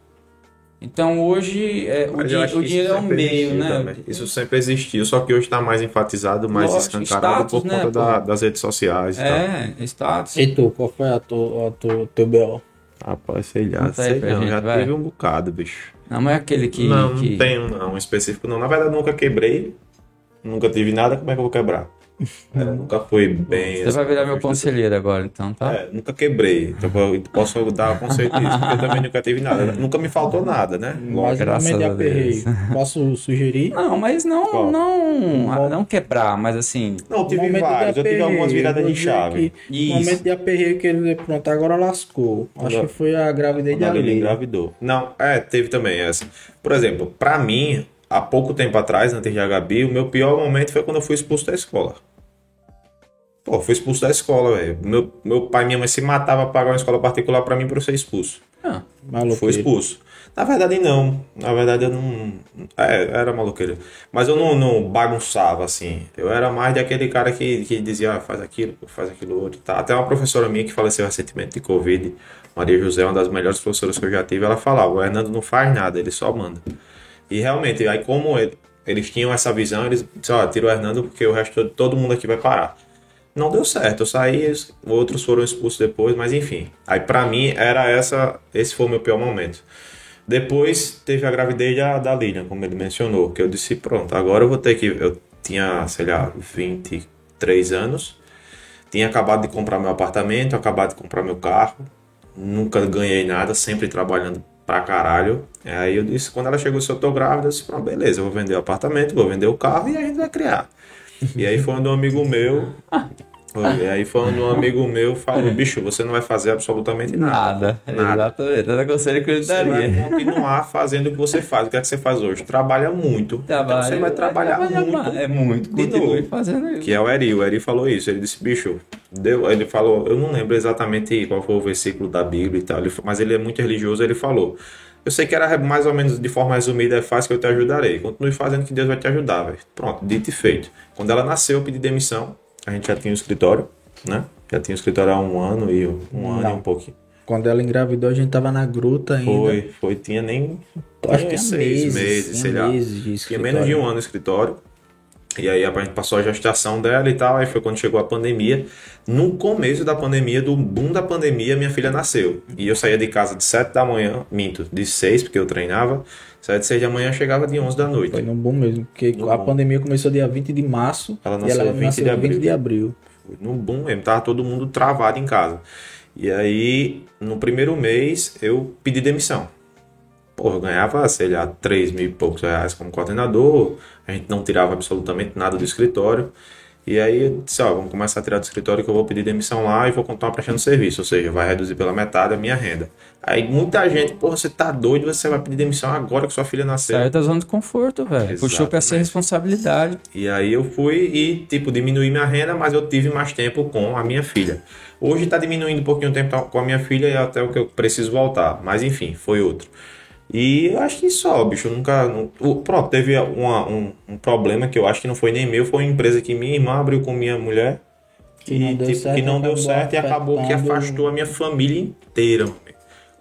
Então hoje é, o, di- o dinheiro é um meio, né? também. Isso sempre existiu, só que hoje está mais enfatizado, mais Lógico, escancarado status, por né, conta da- das redes sociais e tal. É, status. E tu, qual foi a tua, a tua, teu BO? Rapaz, sei lá, aí sei não, gente, já vai. teve um bocado, bicho. Não, mas é aquele que. não, que... não tenho não, um específico não. Na verdade, nunca quebrei, nunca tive nada, como é que eu vou quebrar? É, nunca foi bem. Você vai virar meu conselho. conselheiro agora, então, tá? É, nunca quebrei. Então eu posso dar conceito disso, porque eu também nunca tive nada. [LAUGHS] Nunca me faltou nada, né? Mas graças aperreio, [LAUGHS] posso sugerir? Não, mas não, Qual? não, não quebrar, mas assim, Não, tive vários. Eu tive algumas viradas de chave. que Isso. Momento de aperreio que ele pronto, agora lascou. Acho Quando- que foi a gravidez de Ali. engravidou. Não, é, teve também essa. Por exemplo, pra mim, há pouco tempo atrás, antes de Gabi, o meu pior momento foi quando eu fui expulso da escola. Pô, fui expulso da escola, velho. Meu, meu pai e minha mãe se matavam pra pagar uma escola particular pra mim pra eu ser expulso. ah, Maluqueiro. Foi expulso. Na verdade, não. Na verdade, eu não. É, era maloqueiro. Mas eu não, não bagunçava assim. Eu era mais daquele cara que, que dizia, ah, faz aquilo, faz aquilo outro. Tá. Até uma professora minha que faleceu recentemente de Covid, Maria José, uma das melhores professoras que eu já tive, ela falava: o Hernando não faz nada, ele só manda. E realmente, aí como ele- eles tinham essa visão, eles disseram: ó, tira o Hernando porque o resto todo mundo aqui vai parar. Não deu certo, eu saí, os outros foram expulsos depois, mas enfim. Aí pra mim era essa, esse foi o meu pior momento. Depois teve a gravidez da, da Lilian, como ele mencionou, que eu disse, pronto, agora eu vou ter que. Eu tinha, sei lá, 23 anos, tinha acabado de comprar meu apartamento, acabado de comprar meu carro, nunca ganhei nada, sempre trabalhando pra caralho. Aí eu disse, quando ela chegou, se eu tô grávida, eu disse, pronto, beleza, eu vou vender o apartamento, vou vender o carro e a gente vai criar. E aí foi onde um amigo meu. E aí foi onde um amigo meu falou, bicho, você não vai fazer absolutamente nada. nada. Nada. Exatamente. Era conselho que eu lhe Você vai daria. continuar fazendo o que você faz. O que é que você faz hoje? Trabalha muito. Trabalha- Então você vai trabalhar trabalhar muito. É muito. Continue fazendo isso. Que é o Eri. O Eri falou isso. Ele disse, bicho, deu. Ele falou, eu não lembro exatamente qual foi o versículo da Bíblia e tal, mas ele é muito religioso. Ele falou. Eu sei que era mais ou menos de forma resumida, é fácil que eu te ajudarei. Continue fazendo que Deus vai te ajudar, velho. Pronto, dito e feito. Quando ela nasceu, eu pedi demissão. A gente já tinha um escritório, né? Já tinha um escritório há um ano e um ano Não. e um pouquinho. Quando ela engravidou, a gente tava na gruta ainda. Foi, foi, tinha nem. Acho tinha que seis meses, sei tinha lá. meses de Tinha menos de um ano no escritório. E aí a gente passou a gestação dela e tal. Aí foi quando chegou a pandemia. No começo da pandemia, do boom da pandemia, minha filha nasceu. E eu saía de casa de 7 da manhã, minto, de 6, porque eu treinava. Saía de 6 da manhã, chegava de 11 da noite. Foi no bom mesmo, porque No a bom. pandemia começou dia 20 de março Ela e nasceu ela 20 nasceu de abril. 20 de abril. Foi no boom mesmo, tava todo mundo travado em casa. E aí, no primeiro mês, eu pedi demissão. Porra, eu ganhava, sei lá, 3 mil e poucos reais como coordenador, a gente não tirava absolutamente nada do escritório. E aí eu disse, ó, vamos começar a tirar do escritório que eu vou pedir demissão lá e vou continuar prestando serviço, ou seja, vai reduzir pela metade a minha renda. Aí muita gente, porra, você tá doido, você vai pedir demissão agora que sua filha nasceu. Saiu da zona de conforto, velho. Puxou pra ser responsabilidade. E aí eu fui e, tipo, diminuí minha renda, mas eu tive mais tempo com a minha filha. Hoje tá diminuindo um pouquinho o tempo com a minha filha e é até o que eu preciso voltar. Mas enfim, foi outro. E eu acho que só, bicho, eu nunca. não- pronto, teve uma- um, um problema que eu acho que não foi nem meu, foi uma empresa que minha irmã abriu com minha mulher. Que não e, deu tipo, certo, que não deu certo e acabou que afastou a minha família inteira.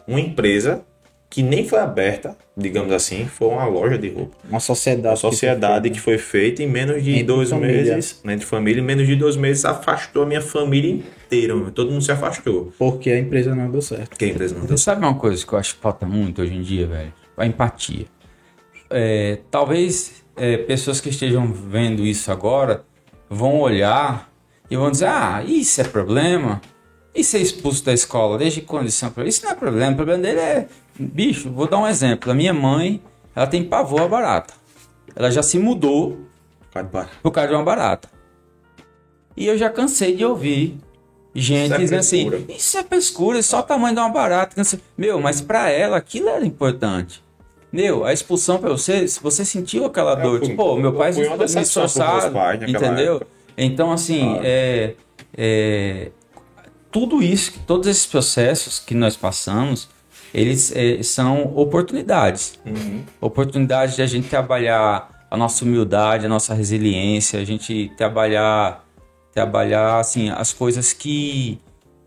Uma empresa que nem foi aberta, digamos assim, foi uma loja de roupa. Uma sociedade. A sociedade que foi feita em menos de Entre dois família. meses, né, entre família, em menos de dois meses afastou a minha família inteira. meu. Todo mundo se afastou. Porque a empresa não deu certo. Porque a empresa não deu Você sabe uma coisa que eu acho que falta muito hoje em dia, velho? A empatia. É, talvez é, pessoas que estejam vendo isso agora vão olhar e vão dizer: Ah, isso é problema? E ser expulso da escola? Desde quando isso é um problema? Isso não é problema. O problema dele é. Bicho, vou dar um exemplo. A minha mãe, ela tem pavor a barata. Ela já se mudou para. por causa de uma barata. E eu já cansei de ouvir gente Isso é dizendo assim, frescura. isso é frescura, é só o tamanho de uma barata. sei- Meu, mas pra ela aquilo era importante. Meu, a expulsão pra você, se você sentiu aquela É, dor, tipo, pô, meu pai foi me esforçado, entendeu? época. Então, assim, Claro. é, é, tudo isso, todos esses processos que nós passamos, eles é, são oportunidades. Uhum. Oportunidade de a gente trabalhar a nossa humildade, a nossa resiliência, a gente trabalhar, trabalhar assim, as coisas que,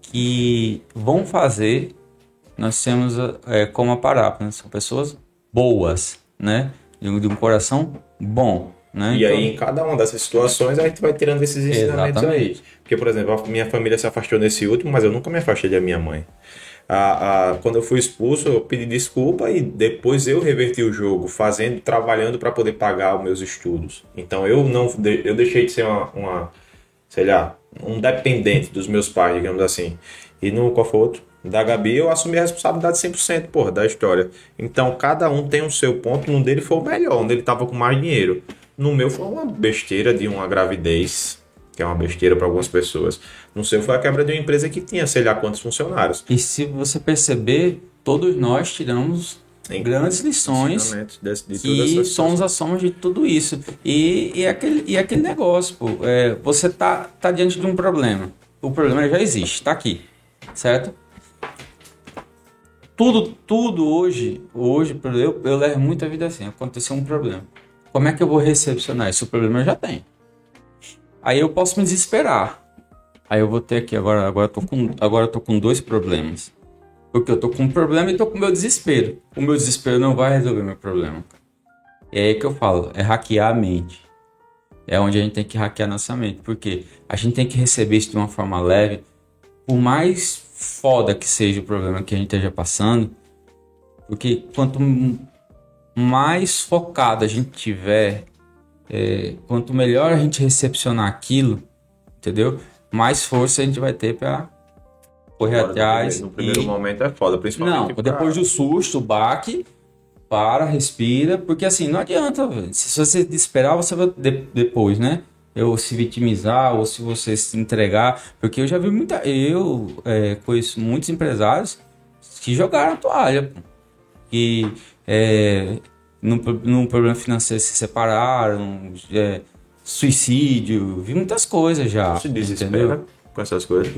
que vão fazer nós temos é, como a parábola, né? são pessoas boas, né? De um, de um coração bom, né? E Então- aí, em cada uma dessas situações, a gente vai tirando esses ensinamentos aí. Exatamente. Porque, por exemplo, a minha família se afastou nesse último, mas eu nunca me afastei da minha mãe. A, a- quando eu fui expulso, eu pedi desculpa e depois eu reverti o jogo, fazendo, trabalhando para poder pagar os meus estudos. Então eu não, eu deixei de ser uma, uma, sei lá, um dependente dos meus pais, digamos assim. E no qual foi outro? Da Gabi, eu assumi a responsabilidade 100%, porra, da história. Então, cada um tem o seu ponto. No dele foi o melhor, onde ele tava com mais dinheiro. No meu foi uma besteira de uma gravidez, que é uma besteira para algumas pessoas. No seu foi a quebra de uma empresa que tinha, sei lá quantos funcionários. E se você perceber, todos nós tiramos Em- grandes lições de que essa somos a soma de tudo isso. E, e, aquele, e aquele negócio, pô, é, você tá, tá diante de um problema. O problema já existe, tá aqui, certo? Tudo, tudo hoje, hoje, eu, eu levo muita vida assim, aconteceu um problema. Como é que eu vou recepcionar isso? O problema eu já tenho. Aí eu posso me desesperar. Aí eu vou ter aqui, agora, agora, eu tô com, agora eu tô com dois problemas. Porque eu tô com um problema e tô com meu desespero. O meu desespero não vai resolver meu problema. É aí que eu falo, é hackear a mente. É onde a gente tem que hackear nossa mente. Porque a gente tem que receber isso de uma forma leve. Por mais foda que seja o problema que a gente esteja passando. Porque quanto mais focado a gente tiver, é, quanto melhor a gente recepcionar aquilo, entendeu? Mais força a gente vai ter para correr Agora, atrás. No primeiro e- momento é foda, principalmente. não, pra- depois do susto, o baque, para, respira, porque assim, não adianta, velho. se você esperar, você vai de- depois, né? Eu se vitimizar ou se você se entregar, porque eu já vi muita, eu é, conheço muitos empresários que jogaram a toalha, pô. que é, num, num problema financeiro se separaram, é, suicídio, vi muitas coisas já, se desespera entendeu? com essas coisas.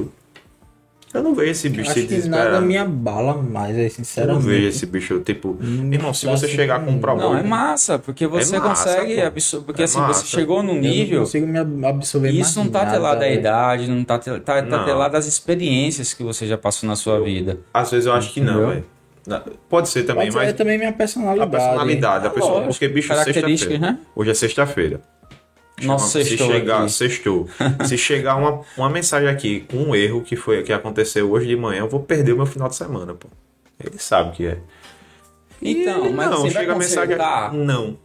Eu não vejo esse bicho se Acho que desesperar. nada me abala mais, aí, Eu não sinceramente. vejo esse bicho, tipo, Hum, irmão, se pra você ser- chegar com um problema. Não, é massa, porque você massa, consegue absorver, porque É assim, massa. você chegou num Eu nível, não consigo me ab- absorver isso mais não tá telado da idade, não tá, tel- tá, tá Não. telado das experiências que você já passou na sua vida. Às vezes eu acho que não, velho. Pode ser também, Pode ser mas também minha a personalidade. personalidade da É pessoa. lógico, Porque, bicho, sexta-feira. né? Hoje é sexta-feira. Nossa, se sextou chegar, aqui. sextou. se chegar uma, uma mensagem aqui com um erro que foi que aconteceu hoje de manhã, eu vou perder o meu final de semana, pô. Ele sabe o que é. Então, E mas não, você vai chega a mensagem aqui. Não.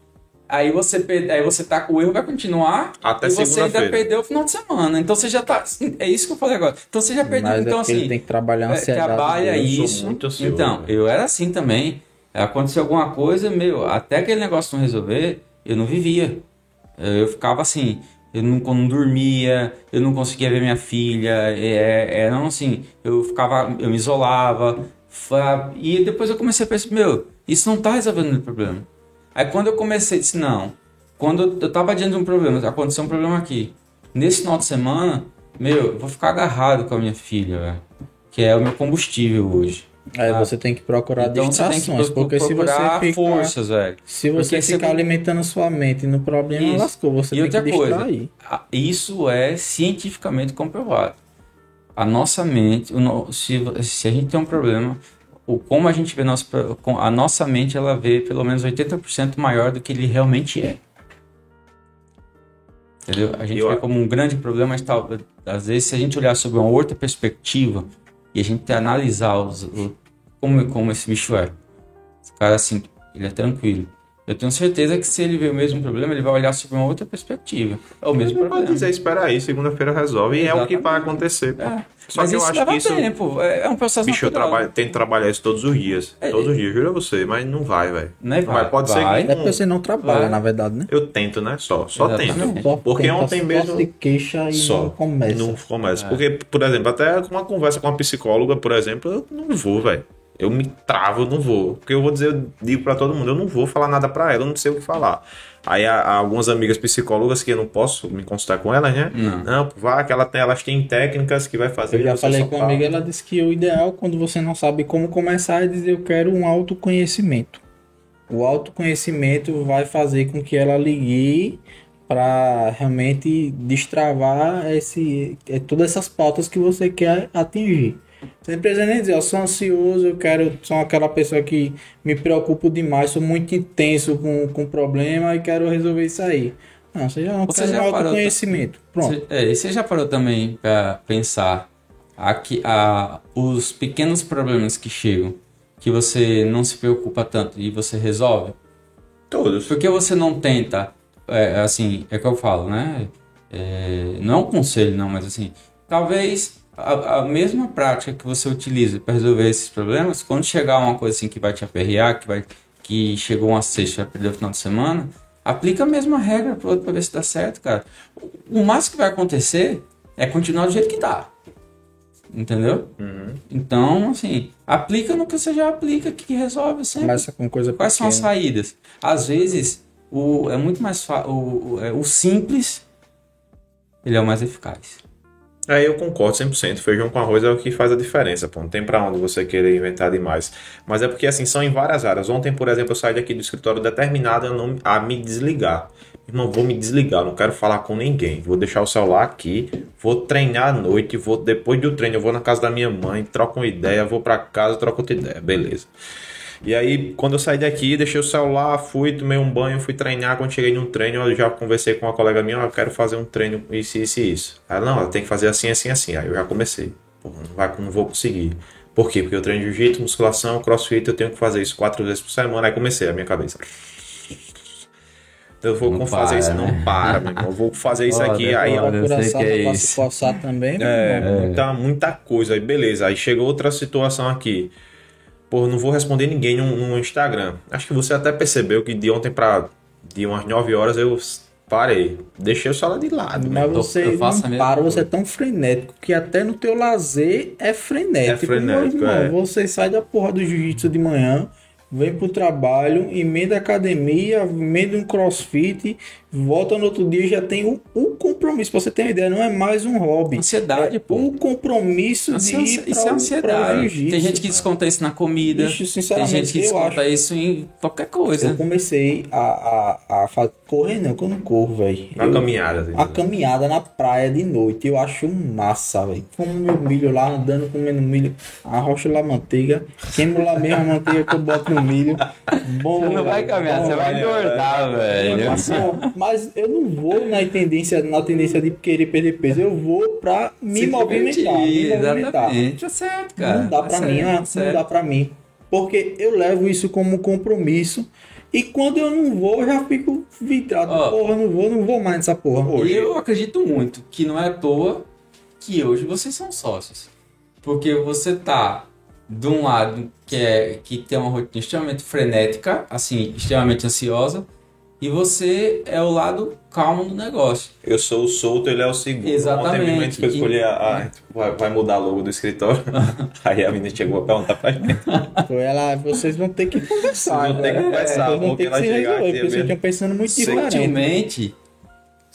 aí você, per- aí você tá com o erro, vai continuar, Até e você ainda perdeu o final de semana. Então você já tá, é isso que eu falei agora. Então você já perdeu, Mas então é porque ele assim, tem que trabalhar É, ansiedade. trabalha isso. muito ansioso, então, velho. eu era assim também. Aconteceu alguma coisa, meu, até aquele negócio não resolver, eu não vivia. Eu ficava assim, eu não, não dormia, eu não conseguia ver minha filha, é, era assim, eu ficava, eu me isolava. E depois eu comecei a pensar, meu, isso não tá resolvendo o problema. Aí quando eu comecei, disse, não, quando eu- eu tava diante de um problema, aconteceu um problema aqui. Nesse final de semana, meu, eu vou ficar agarrado com a minha filha, velho. Que é o meu combustível hoje. Aí você tem que procurar Então distrações, porque se você ficar, forças, velho. se você Porque ficar você- alimentando sua mente no problema, Isso. lascou, você E tem outra que coisa, distrair. a- isso é cientificamente comprovado. A nossa mente, o no- se, se a gente tem um problema, o como a gente vê nosso, a nossa mente, ela vê pelo menos 80% maior do que ele realmente é. Entendeu? A gente Eu- vê como um grande problema, mas tal, às vezes se a gente olhar sobre uma outra perspectiva e a gente analisar os, o- como, como esse bicho é. Esse cara assim, ele é tranquilo. Eu tenho certeza que se ele vê o mesmo problema, ele vai olhar sobre uma outra perspectiva. É o mesmo Ele pode problema. dizer, espera aí, segunda-feira resolve. E é o que vai acontecer. É. Só Mas que eu acho leva que isso- tempo. É é um processo Bicho, eu natural. trabalho, tento trabalhar isso todos os dias. É, todos os dias, juro a você, mas não vai, velho. Não é vai, Mas pode ser vai. que- É porque você não trabalha, Vai. na verdade, né? Eu tento, né? Só. Só Exatamente. tento. Só Porque tenta, ontem só mesmo. se queixa e Só. não começa. Não começa. Porque, por exemplo, até com uma conversa com uma psicóloga, por exemplo, eu não vou, velho. Eu me travo, eu não vou. Porque eu vou dizer, eu digo pra todo mundo, eu não vou falar nada pra ela, eu não sei o que falar. Aí há, há algumas amigas psicólogas que eu não posso me consultar com elas, né? Não. Não, vá, que ela tem, elas têm técnicas que vai fazer. Eu já falei com uma amiga, ela disse que o ideal quando você não sabe como começar é dizer eu quero um autoconhecimento. O autoconhecimento vai fazer com que ela ligue para realmente destravar esse, é, todas essas pautas que você quer atingir. Você não precisa nem dizer, eu sou ansioso, eu quero, sou aquela pessoa que me preocupo demais, sou muito intenso com com o problema e quero resolver isso aí. Não, você já não Você quer já um parou- autoconhecimento. Pronto. Você, é, e você já parou também pra pensar aqui, a, os pequenos problemas que chegam, que você não se preocupa tanto e você resolve? Todos. Por que você não tenta, é, assim, é que eu falo, né? É, não é um conselho, não, mas assim, talvez a, a mesma prática que você utiliza para resolver esses problemas, quando chegar uma coisa assim que vai te aperrear, que, vai, que chegou uma sexta, vai perder o final de semana, aplica a mesma regra para outro para ver se dá certo, cara. O, o máximo que vai acontecer é continuar do jeito que tá. Entendeu? Uhum. Então, assim, aplica no que você já aplica, que resolve sempre. Começa com coisa Quais são as pequena. saídas? Às vezes, o, é muito mais o, o, é, o simples ele é o mais eficaz. É, eu concordo 100%. Feijão com arroz é o que faz a diferença, pô. Não tem pra onde você querer inventar demais. Mas é porque, assim, são em várias áreas. Ontem, por exemplo, eu saí daqui do escritório determinado a, não, a me desligar. Irmão, vou me desligar, não quero falar com ninguém. Vou deixar o celular aqui, vou treinar à noite, vou depois do treino eu vou na casa da minha mãe, troco uma ideia, vou pra casa, troco outra ideia. Beleza. E aí, quando eu saí daqui, deixei o celular, fui, tomei um banho, fui treinar. Quando cheguei num treino, eu já conversei com uma colega minha, ó, eu quero fazer um treino, isso, isso e isso. Ela, não, ela tem que fazer assim, assim, assim. Aí eu já comecei. Pô, não, vai, não vou conseguir. Por quê? Porque eu treino jiu-jitsu, musculação, crossfit, eu tenho que fazer isso quatro vezes por semana. Aí comecei a minha cabeça. Então eu vou Não fazer para, isso, né? não para, meu irmão. Eu vou fazer isso Olha, aqui. Aí olha. eu eu sei que é pra isso. também. é, né? Muita, muita coisa. Aí beleza. Aí chegou outra situação aqui. Pô, não vou responder ninguém no, no Instagram. Acho que você até percebeu que de ontem pra de umas 9 horas eu parei. Deixei o celular de lado. Mas você eu faço não para, você é tão frenético que até no teu lazer é frenético. É frenético, meu irmão. é. Você sai da porra do jiu-jitsu de manhã, vem pro trabalho, emenda academia, emenda um crossfit, volta no outro dia e já tem o, o compromisso. Pra você ter uma ideia, não é mais um hobby. Ansiedade, é pô. o compromisso de é, ir pra, isso é ansiedade. Tem gente que desconta isso na comida. Bicho, tem sinceramente, gente que desconta acho. isso em qualquer coisa. Eu comecei a, a, a fa- correr, não, que eu não corro, velho. Na Eu- caminhada. assim. a caminhada na praia de noite, eu acho massa, velho. Como meu milho lá, andando, comendo milho, arrocha lá a manteiga, queimo lá mesmo a manteiga que eu boto no milho. Bom, Você não vai velho, caminhar, bom, você vai velho. engordar, velho. Mas eu não vou na tendência, na tendência de querer perder peso, eu vou pra me Se movimentar, me movimentar. Exatamente. Tá certo, cara. Não dá Tá pra certo, mim, tá né? não certo. dá pra mim. Porque eu levo isso como compromisso. E quando eu não vou, eu já fico vidrado. Ó. porra, eu não vou, não vou mais nessa porra. E eu acredito muito que não é à toa que hoje vocês são sócios. Porque você tá de um lado que é que tem uma rotina extremamente frenética, assim, extremamente ansiosa, e você é o lado calmo do negócio. Eu sou o solto, ele é o seguro. Exatamente. Ontem mesmo gente foi escolher a, a- vai, vai mudar logo do escritório. [LAUGHS] Aí a menina chegou a perguntar pra gente. Foi ela, vocês vão ter que conversar. Vocês vão ter que conversar, Vocês vão ter que se resolver, porque vocês estão pensando muito diferente. Sutilmente,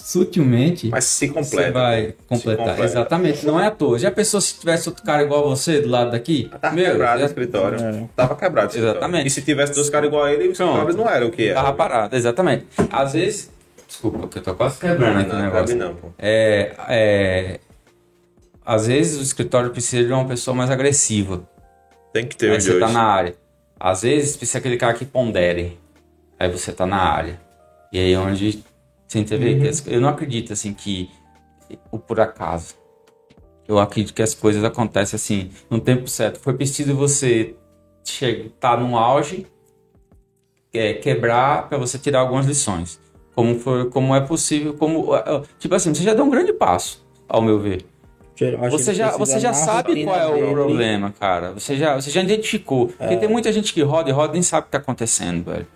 sutilmente, Mas se você completa. vai completar. completa. Exatamente, não é à toa. Já pensou se tivesse outro cara igual a você do lado daqui? Tava quebrado o já escritório. É. Tava quebrado o escritório. Exatamente. E se tivesse dois caras igual a ele, os Pronto. escritórios não eram o que era. tava parado, exatamente. Às vezes, desculpa, que eu tô quase quebrando aqui o Não, negócio. cabe não, pô. É, é, às vezes o escritório precisa de uma pessoa mais agressiva. Tem que ter aí os você tá na área. Às vezes precisa aquele cara que pondere. Aí você tá na área. E aí é onde você as- eu não acredito assim que o por acaso. Eu acredito que as coisas acontecem assim no tempo certo. Foi preciso você chegar, tá no auge, é, quebrar para você tirar algumas lições. Como foi, como é possível, como tipo assim, você já deu um grande passo, ao meu ver. Você já, você já sabe qual é o dele. problema, cara. Você já, você já identificou. Porque tem muita gente que roda e roda e nem sabe o que tá acontecendo, velho.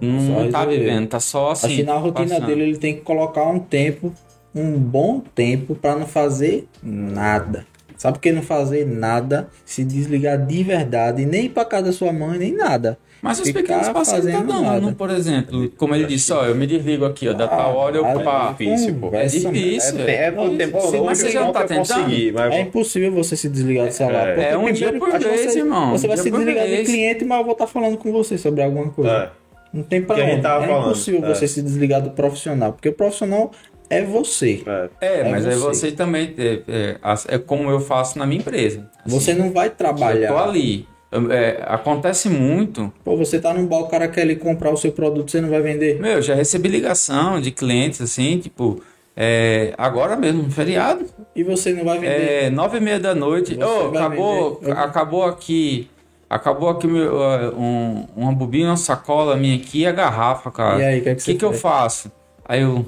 Não, Só não tá resolver. vivendo, tá só assim. Que na rotina passando. dele ele tem que colocar um tempo, um bom tempo pra não fazer nada. Sabe por que não fazer nada? Se desligar de verdade, nem pra casa da sua mãe, nem nada. Mas os pequenos passos ele tá dando, nada. não, por exemplo, como ele disse, ó, eu me desligo aqui, ó, da tal hora eu Ah, pá. difícil, pô. É difícil. É, velho. é por tempo. Sim, mas você eu já tá eu tentando? mas É impossível você se desligar do celular. É. É um dia por vez, você, irmão. Você vai se desligar de cliente, mas eu vou estar falando com você sobre alguma coisa. É. Não tem pra onde. tava É falando, impossível é. você se desligar do profissional, porque o profissional é você. É. É, É mas você. você também. É, é, é como eu faço na minha empresa. Assim, Você não vai Eu trabalhar. tô ali. É, acontece muito. Pô, você tá num bar, o cara quer ali comprar o seu produto, você não vai vender. Meu, já recebi ligação de clientes assim, tipo, é, agora mesmo, um feriado. E você não vai vender. É, nove e meia da noite. Vai acabou, vender. Acabou aqui. Acabou aqui meu, um, uma bobina, uma sacola minha aqui e a garrafa, cara. E aí, o que, é que que, que eu faço? Aí eu. O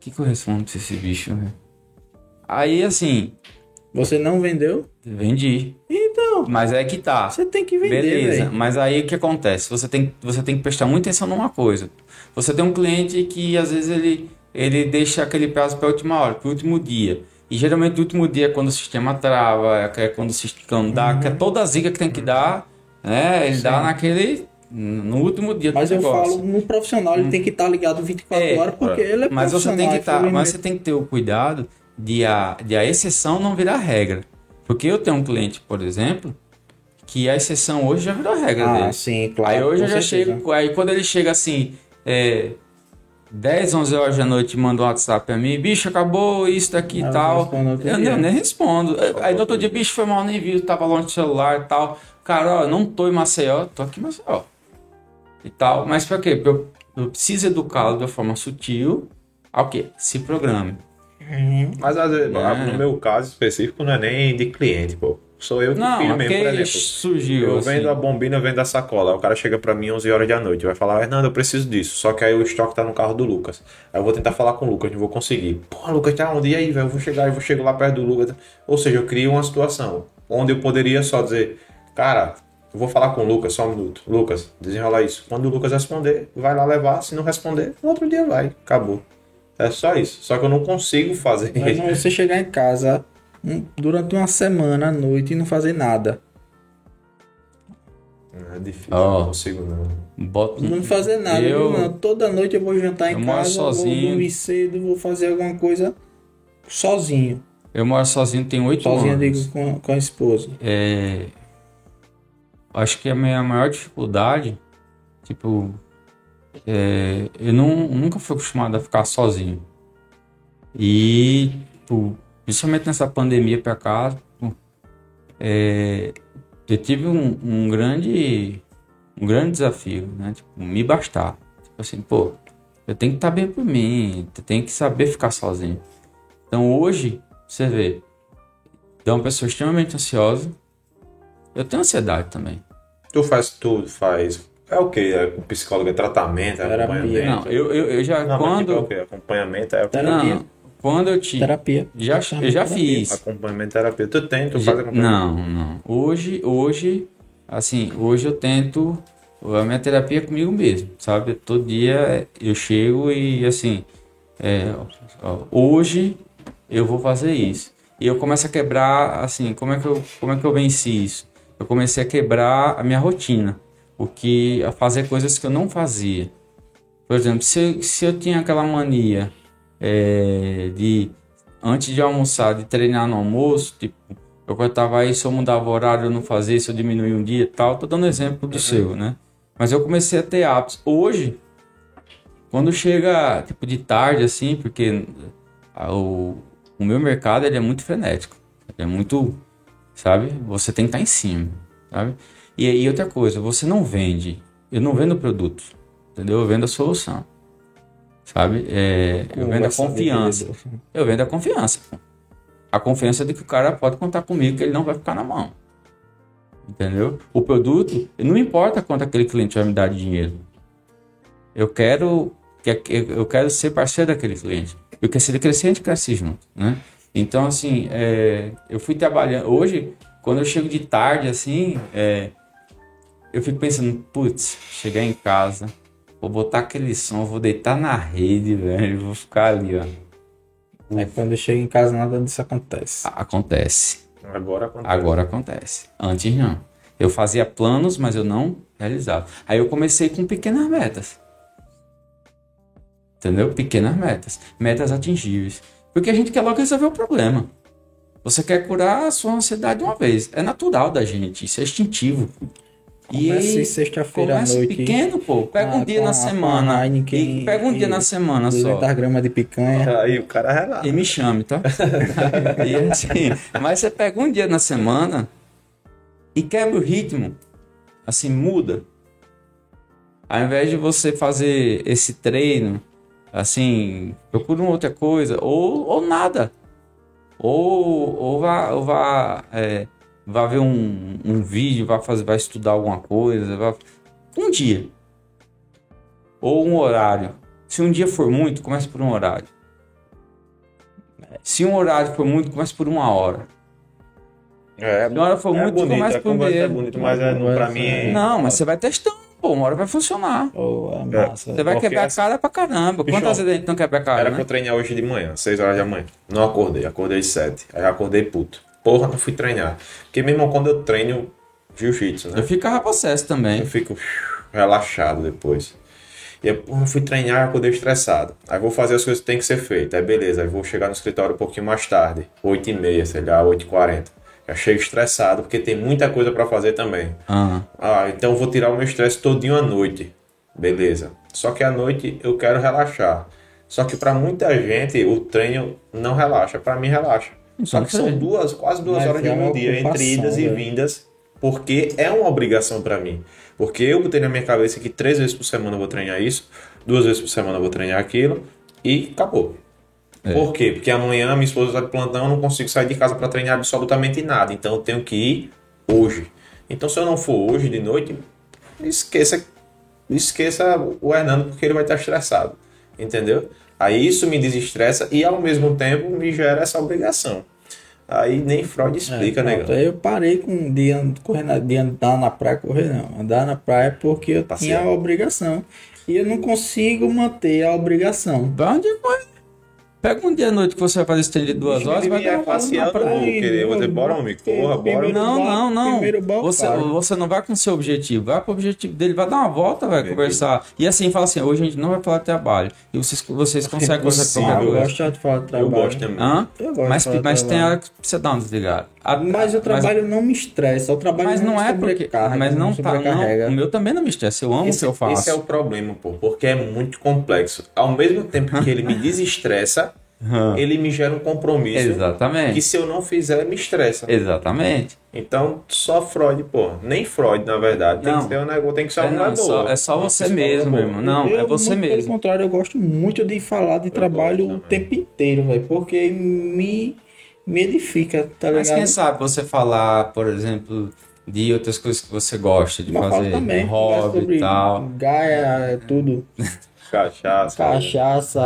que, que eu respondo pra esse bicho, velho? Aí assim, Você não vendeu? Vendi. Então, Mas é que tá. você tem que vender, Beleza, velho. mas aí o que acontece? Você tem, você tem que prestar muita atenção numa coisa. Você tem um cliente que às vezes ele, ele deixa aquele prazo para a última hora, para o último dia. E geralmente o último dia é quando o sistema trava, é quando o sistema dá, que é toda a zica que tem que dar, né? Ele dá naquele. no último dia do Mas eu negócio. falo, no profissional ele tem que estar ligado 24 É, horas, porque ele é Mas você tem que profissional, tá, mas infelizmente. você tem que ter o cuidado de a, de a exceção não virar regra. Porque eu tenho um cliente, por exemplo, que a exceção hoje já virou regra Ah, dele. sim, claro. aí hoje eu já certeza. chego, aí quando ele chega assim, é, 10, 11 horas da noite, manda um WhatsApp pra mim, bicho, acabou isso daqui e Ah, tal. Eu nem, nem respondo. Aí no outro dia, bicho, foi mal, nem vi, tava longe do celular e tal. Cara, ó, não tô em Maceió, tô aqui em Maceió. E tal. Mas pra quê? Eu, eu preciso educá-lo de uma forma sutil. Ao quê? Se programe. Mas às vezes, É. no meu caso específico, não é nem de cliente, pô. Sou eu que Não, filho é mesmo, por exemplo. surgiu. Eu assim. vendo a bombina, eu vendo a sacola. Aí o cara chega pra mim 11 horas da noite. Vai falar, Hernando, eu preciso disso. Só que aí o estoque tá no carro do Lucas. Aí eu vou tentar falar com o Lucas, não vou conseguir. Pô, Lucas, tá onde? E aí, velho? Eu vou chegar, eu vou chegar lá perto do Lucas. Ou seja, eu crio uma situação onde eu poderia só dizer, cara, eu vou falar com o Lucas só um minuto. Lucas, desenrola isso. Quando o Lucas responder, vai lá levar. Se não responder, no outro dia vai. Acabou. É só isso. Só que eu não consigo fazer Mas não, você chegar em casa um- durante uma semana à noite e não fazer nada. É difícil, Ó. não consigo não. Bota- Não fazer nada. Eu- viu? Não, toda noite eu vou jantar eu em moro casa, vou sozinho. dormir cedo, vou fazer alguma coisa sozinho. Eu moro sozinho, tem 8 Sozinho, eu anos. digo, com, com a esposa. É, acho que a minha maior dificuldade, tipo, é, eu não, nunca fui acostumado a ficar sozinho. E, tipo, principalmente nessa pandemia pra cá, tipo, é, eu tive um, um grande, um grande desafio, né? Tipo, me bastar. Tipo assim, pô, eu tenho que estar bem por mim, eu tenho que saber ficar sozinho. Então hoje, você vê, é uma pessoa extremamente ansiosa. Eu tenho ansiedade também. Tu faz tudo, faz. É o que? É com psicólogo, é tratamento, é Terapia. acompanhamento. Não, eu, eu, eu já Não, mas tipo, é o quando quê? Acompanhamento é Terapia. não, quando eu te Terapia. já eu já fiz. Acompanhamento terapia. Tu tem, tu Já- faz acompanhamento. não, não. Hoje, hoje, assim, hoje eu tento a minha terapia é comigo mesmo, sabe? Todo dia eu chego e assim, é, ó, hoje eu vou fazer isso. E eu começo a quebrar, assim, como é que eu, como é que eu venci isso? Eu comecei a quebrar a minha rotina, o que a fazer coisas que eu não fazia. Por exemplo, se, eu- se eu tinha aquela mania é, de antes de almoçar, de treinar no almoço, tipo, eu contava aí, se eu mudava o horário, eu não fazia, se eu diminuía um dia e tal, tô dando exemplo do seu, né? Mas eu comecei a ter hábitos. Hoje, quando chega, tipo, de tarde, assim, porque a- o, o meu mercado, ele é muito frenético. Ele é muito, sabe? Você tem que estar em cima, sabe? E aí, outra coisa, você não vende, eu não vendo produto, entendeu? Eu vendo a solução, sabe? É, eu vendo a Conversa confiança. Eu vendo a confiança. pô. A confiança de que o cara pode contar comigo, que ele não vai ficar na mão. Entendeu? O produto, não importa quanto aquele cliente vai me dar de dinheiro. Eu quero eu quero ser parceiro daquele cliente. Porque se ele crescer, a gente cresce junto, né? Então, assim, é, eu fui trabalhando. Hoje, quando eu chego de tarde, assim, é, eu fico pensando, putz, chegar em casa, vou botar aquele som, vou deitar na rede, velho, vou ficar ali, ó. Aí quando eu chego em casa, nada disso acontece. Acontece. Agora acontece. Agora acontece. Antes não. Eu fazia planos, mas eu não realizava. Aí eu comecei com pequenas metas. Entendeu? Pequenas metas. Metas atingíveis. Porque a gente quer logo resolver o problema. Você quer curar a sua ansiedade de uma vez. É natural da gente. Isso é instintivo. Comece sexta-feira à noite. pequeno, pô. Pega um Ah, dia com na a- semana. Heineken E pega um dia e na semana só. 200 gramas de picanha. Aí o cara relaxa. E me chame, tá? [LAUGHS] e assim, mas você pega um dia na semana e quebra o ritmo, assim, muda. Ao invés de você fazer esse treino, assim, procura uma outra coisa, ou, ou nada. Ou, ou vá, ou vá, é, vá ver um, um vídeo, vá, fazer, vai estudar alguma coisa. Vá... Um dia. Ou um horário. Se um dia for muito, comece por um horário. Se um horário for muito, comece por uma hora. É, Se uma hora for é muito, bonito, comece por um é dia. bonito, mas é, não- pra mim é... Não, mas você vai testando, pô, uma hora vai funcionar. Oh, é massa. Você vai Porque quebrar a cara pra caramba. Bichão, Quantas vezes a gente não quebra a cara, Era né? pra eu treinar hoje de manhã, 6 horas da manhã. Não acordei, acordei às 7. Aí acordei puto. Porra, não fui treinar. Porque mesmo quando eu treino jiu-jitsu, né? Eu ficava possesso também. Eu fico relaxado depois. E eu, porra, fui treinar, acordei estressado. Aí vou fazer as coisas que tem que ser feitas. Aí beleza, aí vou chegar no escritório um pouquinho mais tarde. 8 e meia, sei lá, 8 e 40. Já chego estressado, porque tem muita coisa pra fazer também. Ah, Ah, então eu vou tirar o meu estresse todinho à noite. Beleza. Só que à noite eu quero relaxar. Só que pra muita gente o treino não relaxa. Pra mim relaxa. Só que são duas, quase duas Mas horas do é uma meu dia entre idas e velho. vindas. Porque é uma obrigação pra mim. Porque eu botei na minha cabeça que três vezes por semana eu vou treinar isso, duas vezes por semana eu vou treinar aquilo e acabou. É. Por quê? Porque amanhã minha esposa está de plantão, eu não consigo sair de casa para treinar absolutamente nada. Então eu tenho que ir hoje. Então se eu não for hoje de noite, esqueça, esqueça o Hernando porque ele vai estar estressado. Entendeu? Aí isso me desestressa e ao mesmo tempo me gera essa obrigação. Aí nem Freud explica, É, né? pronto. Aí eu parei com de, correr na- de andar na praia, correr não. Andar na praia porque eu Passear. tinha a obrigação. E eu não consigo manter a obrigação. vai onde vai. Pega um dia à noite que você vai fazer de duas horas, vai vier dar passeando, vou querer, eu vou dizer, bora, homem, corra, bora. Não, não, não. Você, você não vai com o seu objetivo, vai pro objetivo dele, vai dar uma volta, vai conversar. E assim, fala assim, hoje a gente não vai falar de trabalho. E vocês, vocês conseguem conversar Sim, com eu gosto de falar de Eu trabalho. gosto também. Hã? Eu gosto Mas, de falar mas de tem hora que precisa dar um desligado. A- Mas o trabalho não me estressa. O trabalho Mas não me é porque. Mas não me tá. Não, o meu também não me estressa. Eu amo o Esse, que eu faço. esse é o problema, pô, porque é muito complexo. Ao mesmo tempo que ele me [LAUGHS] desestressa, ele me gera um compromisso que Exatamente. se eu não fizer, me estressa. Exatamente. Então, só Freud, pô. Nem Freud, na verdade. Tem Não. que ter um negócio, tem que ser É, não, é, só, é só você mesmo, irmão. Não, Eu, é você muito Pelo mesmo. contrário, eu gosto muito de falar de trabalho gosto o tempo inteiro, velho. Porque me, me edifica, tá Mas ligado? quem sabe você falar, por exemplo, de outras coisas que você gosta de Mas fazer, também, hobby sobre e tal. Gaia, tudo. [LAUGHS] Cachaça. Cachaça,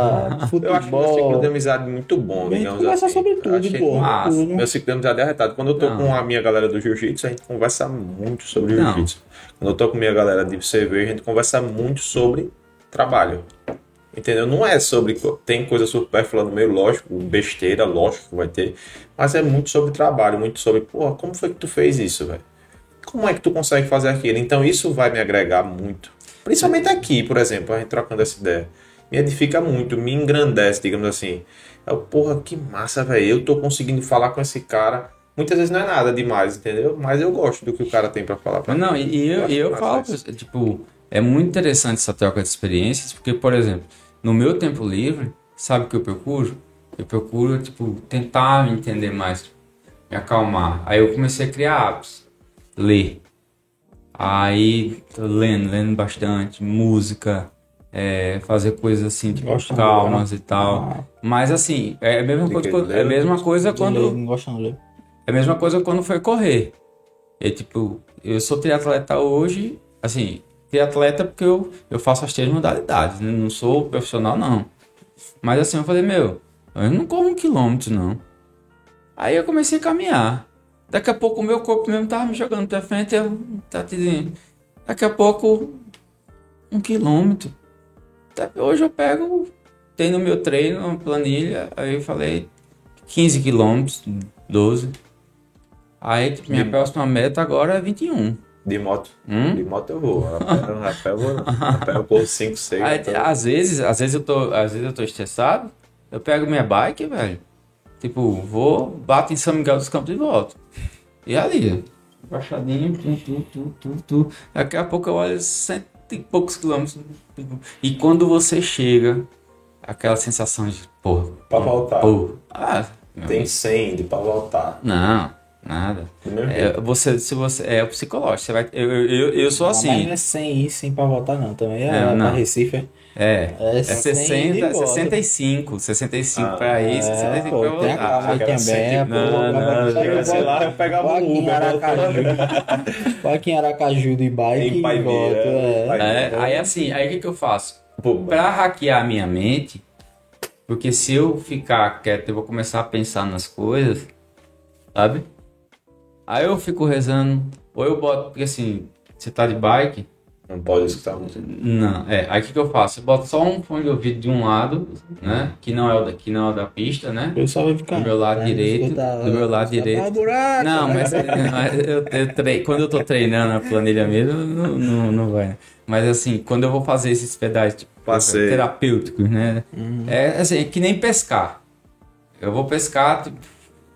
Eu acho meu ciclo de futebol. amizade muito bom, A gente digamos conversa assim. sobre tudo, achei pô. massa. tudo. Meu ciclo de amizade é arretado. Quando eu tô Não. com a minha galera do jiu-jitsu, a gente conversa muito sobre jiu-jitsu. Quando eu tô com minha galera de cerveja, a gente conversa muito sobre trabalho. Entendeu? Não é sobre. Tem coisa supérflua no meio, lógico, besteira, lógico que vai ter. Mas é muito sobre trabalho, muito sobre, pô, como foi que tu fez isso, velho? Como é que tu consegue fazer aquilo? Então isso vai me agregar muito. Principalmente aqui, por exemplo, a gente trocando essa ideia. Me edifica muito, me engrandece, digamos assim. Eu, porra, que massa, velho. Eu tô conseguindo falar com esse cara. Muitas vezes não é nada demais, entendeu? Mas eu gosto do que o cara tem pra falar pra Não, mim. e, e eu, eu massa falo, isso. tipo, é muito interessante essa troca de experiências, porque, por exemplo, no meu tempo livre, sabe o que eu procuro? Eu procuro, tipo, tentar me entender mais, me acalmar. Aí eu comecei a criar hábitos, ler. Aí, tô lendo, lendo bastante, música, é, fazer coisas assim, tipo, Gosto de calmas ler, e tal. Ah, Mas assim, é a mesma coisa, quando- é a mesma coisa de ler, quando Não gosto de ler. é a mesma coisa quando foi correr. É tipo, eu sou triatleta hoje, assim, triatleta porque eu, eu faço as três modalidades, né? não sou profissional não. Mas assim, eu falei, meu, Eu não corro um quilômetro, não. Aí eu comecei a caminhar. Daqui a pouco o meu corpo mesmo tava me jogando pra frente. Eu, tá dizendo. Daqui a pouco, um quilômetro. Tá, Hoje eu pego, tem no meu treino, uma planilha. Aí eu falei 15 quilômetros, 12. Aí minha próxima meta agora é 21. De moto. Hum? De moto eu vou. A pé, eu vou. não. A pé eu corro 5, 6. Aí, às vezes, às vezes eu tô, às vezes eu tô estressado, eu pego minha bike, velho. Tipo, vou, bato em São Miguel dos Campos e volto. E ali, baixadinho, tu, tu, tu, tu. Daqui a pouco eu olho cento e poucos quilômetros. E quando você chega, aquela sensação de, pô, Pra voltar. pô, ah, Tem amigo, 100 de pra voltar. não, nada. É, você, se você, é o psicológico, você vai, eu, eu, eu, eu sou Mas assim, não é sem ir, sem pra voltar, não. Também é, É, não. Recife. é, É, É sem ir 60, de volta. 65, 65 Ah, pra ir, É, 65 pô, pra tem a voltar. calma aí Aquela também. cento- pô, Não, não, não, sei lá, eu pegava em Uber, Aracaju. [LAUGHS] Vai aqui em Aracaju de bike e volta. É. É, aí assim, aí o que, que eu faço? Pô, Pra hackear a minha mente, porque se eu ficar quieto, eu vou começar a pensar nas coisas, sabe? Aí eu fico rezando, ou eu boto, porque assim, você tá de bike, Não pode escutar música. Não, é. Aí o que, que eu faço? Eu boto só um fone de ouvido de um lado, né? Que não é o da, que não é o da pista, né? O pessoal vai ficar. Do meu lado né, direito, escutar- do meu lado direito. pau buraco, Não, né? mas, [LAUGHS] mas eu, eu tre- quando eu tô treinando a planilha mesmo, não, não, não vai. Mas assim, quando eu vou fazer esses pedais tipo, terapêuticos, né? É assim, é que nem pescar. Eu vou pescar, tipo,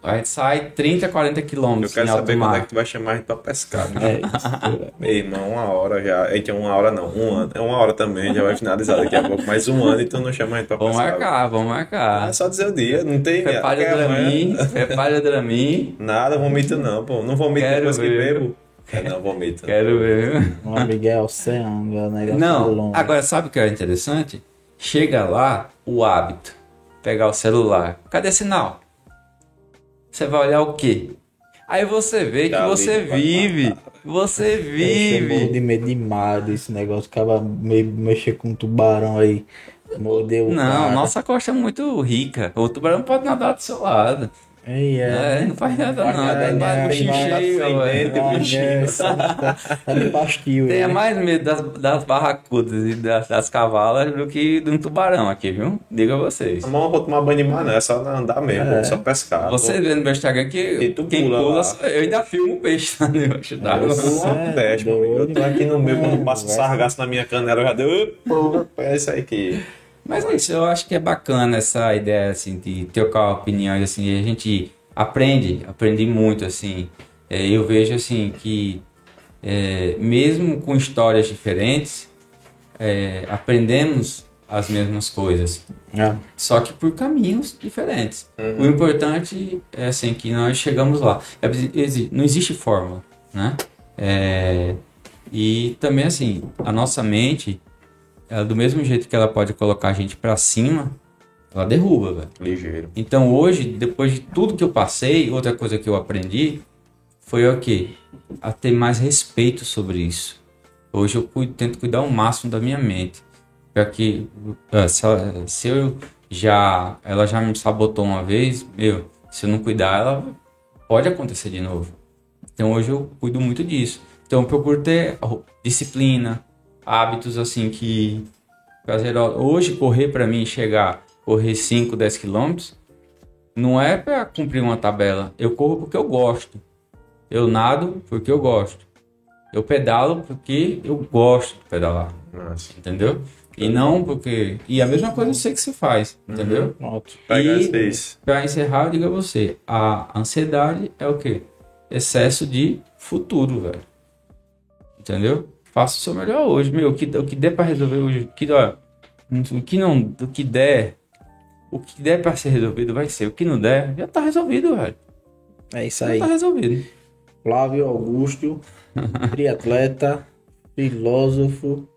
a gente sai 30, 40 Eu quilômetros quero em alto saber quando é mar. que tu vai chamar a gente pra pescar. Né? É isso. Meu irmão, uma hora já. Eita, uma hora não, um ano. É uma hora também, já vai finalizar daqui a pouco. Mais um ano e tu não chama a gente pra Vamos pescar. marcar, vamos Ah, marcar. é só dizer o dia, não tem. Prepare o? Dramin, prepare o Dramin. Nada, vomito não, pô. Não vomito Quero depois que ver. bebo. É, não, vomito. Quero ver. Amigo é oceano, é um negócio Não, longo. agora sabe o que é interessante? Chega lá, o hábito. Pegar o celular. Cadê sinal? Você vai olhar o quê? Aí você vê que Já você vive. Você Eu morro vive. de medo demais desse negócio. Acaba me, mexer com um tubarão aí. Mordeu o Não, cara. nossa costa é muito rica. O tubarão pode nadar do seu lado. Ei, é. É, não faz nada não. nada, Tem mais né? buchinho Vai- cheio, bichinho. é, tá, tá de pastil. Tenha né? mais medo das, das barracudas e das, das cavalas do que de um tubarão aqui, viu? Diga a vocês. Não vou tomar banho de mar, não. É só andar mesmo, É. só pescar. Você vê no meu Instagram que quem pula eu. ainda filmo o peixe lá debaixo Eu uma É, peste, meu amigo. Eu tô aqui no meu, quando É, passa um sargaço na minha canela, eu já deu. "Pô, É isso aí que. Mas é isso, eu acho que é bacana essa ideia, assim, de trocar opiniões, assim, e a gente aprende, aprendi muito, assim. É, eu vejo, assim, que é, mesmo com histórias diferentes, é, aprendemos as mesmas coisas. É. Só que por caminhos diferentes. O importante é assim que nós chegamos lá. É, não existe fórmula, né? É, e também assim, a nossa mente, ela, do mesmo jeito que ela pode colocar a gente pra cima, ela derruba, velho. Ligeiro. Então hoje, depois de tudo que eu passei, outra coisa que eu aprendi foi o quê? A ter mais respeito sobre isso. Hoje eu cuido- tento cuidar o máximo da minha mente. Para que ah, se, ela- se eu já ela já me sabotou uma vez, meu, se eu não cuidar, ela pode acontecer de novo. Então hoje eu cuido muito disso. Então eu procuro ter disciplina, hábitos assim que prazerosos. Hoje correr para mim chegar correr 5, 10 quilômetros não é para cumprir uma tabela. Eu corro porque eu gosto. Eu nado porque eu gosto. Eu pedalo porque eu gosto de pedalar, Nossa. entendeu? E não porque. E a mesma coisa eu sei que se faz, entendeu? Pronto. E-. Para encerrar, eu digo a você: a ansiedade é o quê? Excesso de futuro, velho. Entendeu? Faça o seu melhor hoje, meu. O que, o que der para resolver hoje, o que, ó, o que não, o que der, o que der para ser resolvido vai ser. O que não der, já tá resolvido, velho. É isso Já aí. tá resolvido. Flávio Augusto, triatleta, [LAUGHS] filósofo,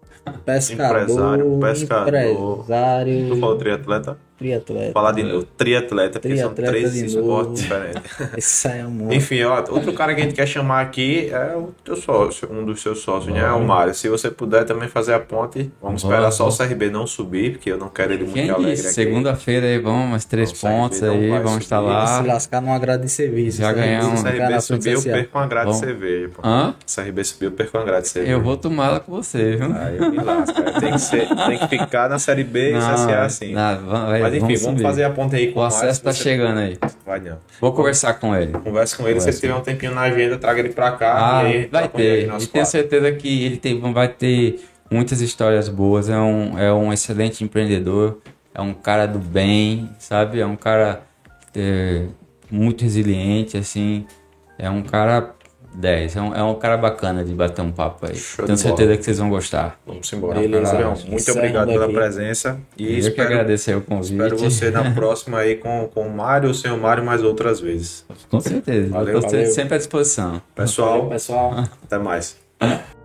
pescador, Empresário, pescador. empresário. Tu falou triatleta? Triatleta. Falar de novo, triatleta, porque são Triatleta três de esportes diferentes. [LAUGHS] Esse aí é um Enfim, ó, outro cara que a gente quer chamar aqui é o teu sócio, um dos seus sócios, né? O Mário. Se você puder também fazer a ponte, vamos Vamos, esperar só o. CRB não subir, porque eu não quero ele muito Quem alegre. Segunda-feira aí, vamos, mais três Não, o pontos não aí, vai vamos estar subir. lá. Se lascar numa grade de serviço. Já isso aí, ganhamos. Se o CRB subir, eu perco uma grade de cerveja, pô. Hã? Se o CRB subir, eu perco uma grade de cerveja. Eu vou tomar ela com você, viu? Aí eu me lasco. Tem que, ser, tem que ficar na Série B e CSA assim. não, vai- Mas enfim, vamos, vamos, fazer a ponte aí com O Mário, acesso tá chegando aí. Vai não. Vou conversar com ele. Converse com ele, se Conversa. ele tiver um tempinho na agenda, traga ele pra cá. Ah, e vai ter. E tenho certeza que ele tem, vai ter muitas histórias boas. É um, é um excelente empreendedor. É um cara do bem, sabe? É um cara é, muito resiliente, assim. É um cara 10. É um, é um cara bacana de bater um papo aí. Show Tenho certeza bola. que vocês vão gostar. Vamos embora. Beleza. Gabriel. Muito obrigado pela aqui. presença. E Eu que espero, agradeço aí o convite. espero você na próxima aí com, com o Mário, sem o Mário, mais outras vezes. Com certeza. Valeu, Eu tô valeu. sempre à disposição. Pessoal, Valeu, pessoal. até mais. [LAUGHS]